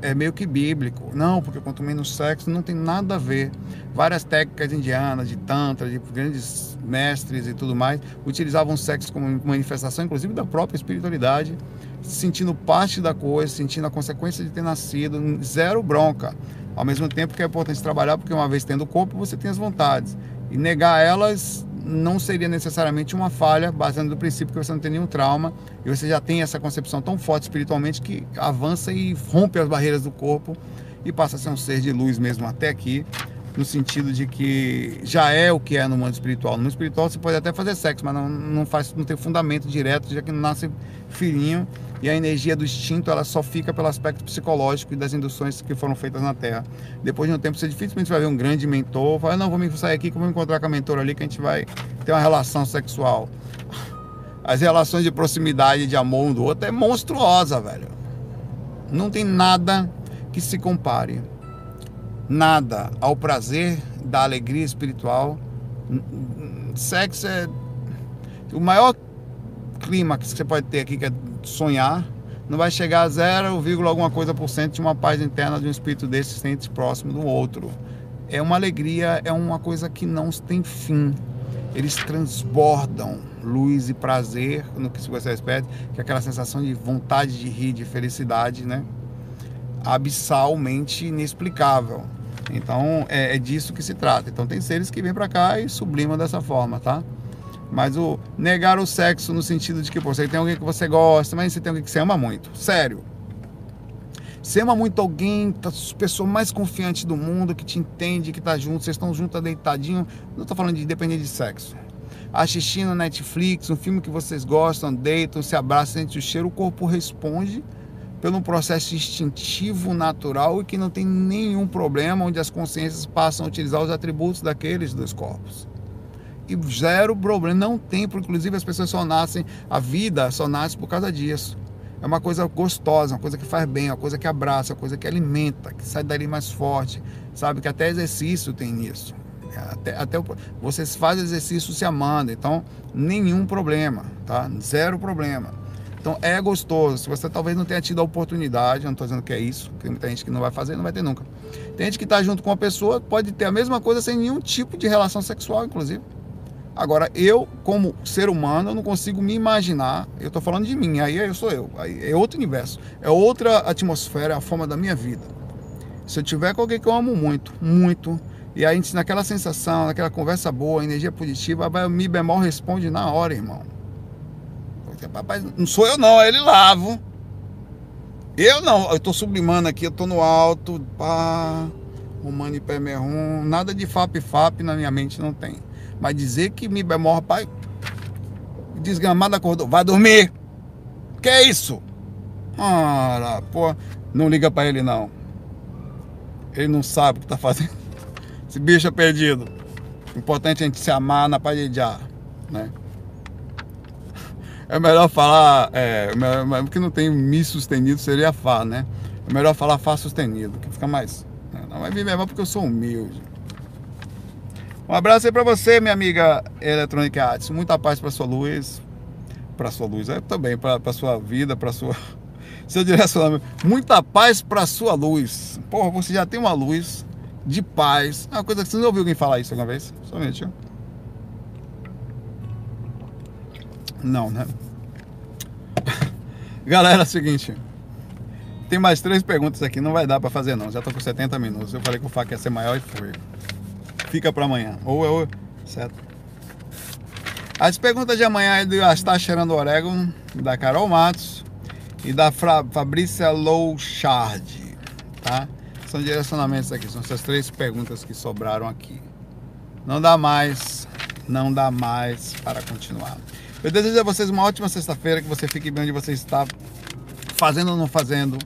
É meio que bíblico. Não, porque quanto menos sexo não tem nada a ver. Várias técnicas indianas, de tantra, de grandes mestres e tudo mais, utilizavam sexo como manifestação, inclusive da própria espiritualidade, sentindo parte da coisa, sentindo a consequência de ter nascido, zero bronca. Ao mesmo tempo que é importante trabalhar, porque uma vez tendo o corpo, você tem as vontades. E negar elas não seria necessariamente uma falha, baseando no princípio que você não tem nenhum trauma e você já tem essa concepção tão forte espiritualmente que avança e rompe as barreiras do corpo e passa a ser um ser de luz mesmo até aqui, no sentido de que já é o que é no mundo espiritual. No mundo espiritual você pode até fazer sexo, mas não, não, faz, não tem fundamento direto, já que não nasce filhinho e a energia do instinto ela só fica pelo aspecto psicológico e das induções que foram feitas na Terra. Depois de um tempo, você dificilmente vai ver um grande mentor, vai, não, vou sair aqui que eu vou encontrar com a mentora ali que a gente vai ter uma relação sexual. As relações de proximidade de amor um do outro é monstruosa, velho. Não tem nada que se compare. Nada ao prazer da alegria espiritual. Sexo é o maior clima que você pode ter aqui, que é sonhar, não vai chegar a 0, alguma coisa por cento de uma paz interna de um espírito desse sente próximo do outro. É uma alegria, é uma coisa que não tem fim. Eles transbordam luz e prazer no que você espera, que é aquela sensação de vontade de rir, de felicidade, né? Abissalmente inexplicável. Então é, é disso que se trata. Então tem seres que vêm para cá e sublimam dessa forma, tá? Mas o negar o sexo no sentido de que pô, você tem alguém que você gosta, mas você tem alguém que você ama muito. Sério. Você ama muito alguém, tá, a pessoa mais confiante do mundo, que te entende, que tá junto, vocês estão juntos, deitadinho. Não estou falando de depender de sexo. Assistindo Netflix, um filme que vocês gostam, deitam, se abraçam, sente o cheiro, o corpo responde pelo processo instintivo natural e que não tem nenhum problema, onde as consciências passam a utilizar os atributos daqueles dois corpos e zero problema. Não tem, porque inclusive as pessoas só nascem, a vida só nasce por causa disso. É uma coisa gostosa, uma coisa que faz bem, uma coisa que abraça, uma coisa que alimenta, que sai dali mais forte. Sabe que até exercício tem isso. Até, até você faz exercício se amando, então nenhum problema, tá? Zero problema. Então é gostoso. Se você talvez não tenha tido a oportunidade, não estou dizendo que é isso, tem muita gente que não vai fazer, não vai ter nunca. Tem gente que está junto com uma pessoa, pode ter a mesma coisa sem nenhum tipo de relação sexual, inclusive. Agora, eu, como ser humano, eu não consigo me imaginar. Eu estou falando de mim, aí eu sou eu. Aí é outro universo. É outra atmosfera, é a forma da minha vida. Se eu tiver com alguém que eu amo muito, muito, e a gente naquela sensação, naquela conversa boa, energia positiva, vai, Mi bemol responde na hora, irmão. Papai, não sou eu não, é ele lavo. Eu não, eu tô sublimando aqui, eu tô no alto, pá, romano pé merrum, nada de fap fap na minha mente não tem. Mas dizer que Mi bemol, rapaz, desgramado acordou, vai dormir. Que é isso? Ah, pô, não liga pra ele não. Ele não sabe o que tá fazendo. Esse bicho é perdido. Importante a gente se amar na parede de ar, né? É melhor falar, é, porque não tem mi sustenido, seria Fá, né? É melhor falar Fá sustenido, que fica mais. Né? Não vai vir mesmo porque eu sou humilde. Um abraço aí pra você, minha amiga Eletrônica Arts. Muita paz pra sua luz. Pra sua luz, é também, pra sua vida, pra sua. Seu direcionamento. Muita paz pra sua luz. Porra, você já tem uma luz de paz. É uma coisa que você não ouviu alguém falar isso alguma vez? Somente, ó. Não, né? Galera, é o seguinte. Tem mais três perguntas aqui, não vai dar para fazer não. Já tô com 70 minutos. Eu falei que o fac ia ser maior e foi. Fica para amanhã. Ou eu, certo? As perguntas de amanhã é do Está Cheirando Orégano, da Carol Matos e da Fra Fabrícia Louchard, tá? São direcionamentos aqui, são essas três perguntas que sobraram aqui. Não dá mais, não dá mais para continuar. Eu desejo a vocês uma ótima sexta-feira, que você fique bem onde você está, fazendo ou não fazendo,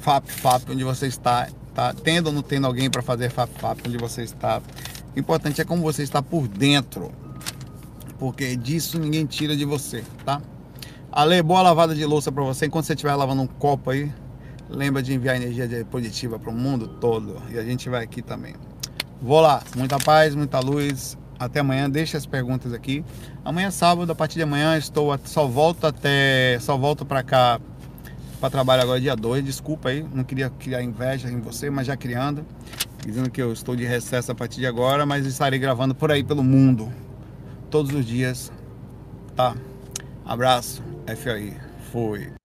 FAP, FAP, onde você está, tá? tendo ou não tendo alguém para fazer FAP, FAP, onde você está. O importante é como você está por dentro, porque disso ninguém tira de você, tá? Ale, boa lavada de louça para você. Enquanto você estiver lavando um copo aí, lembra de enviar energia positiva para o mundo todo. E a gente vai aqui também. Vou lá. Muita paz, muita luz. Até amanhã, deixa as perguntas aqui. Amanhã sábado, a partir de amanhã, estou só volto até só volto para cá para trabalhar agora dia 2. Desculpa aí, não queria criar inveja em você, mas já criando, dizendo que eu estou de recesso a partir de agora, mas estarei gravando por aí pelo mundo todos os dias. Tá? Abraço, FAI. Fui.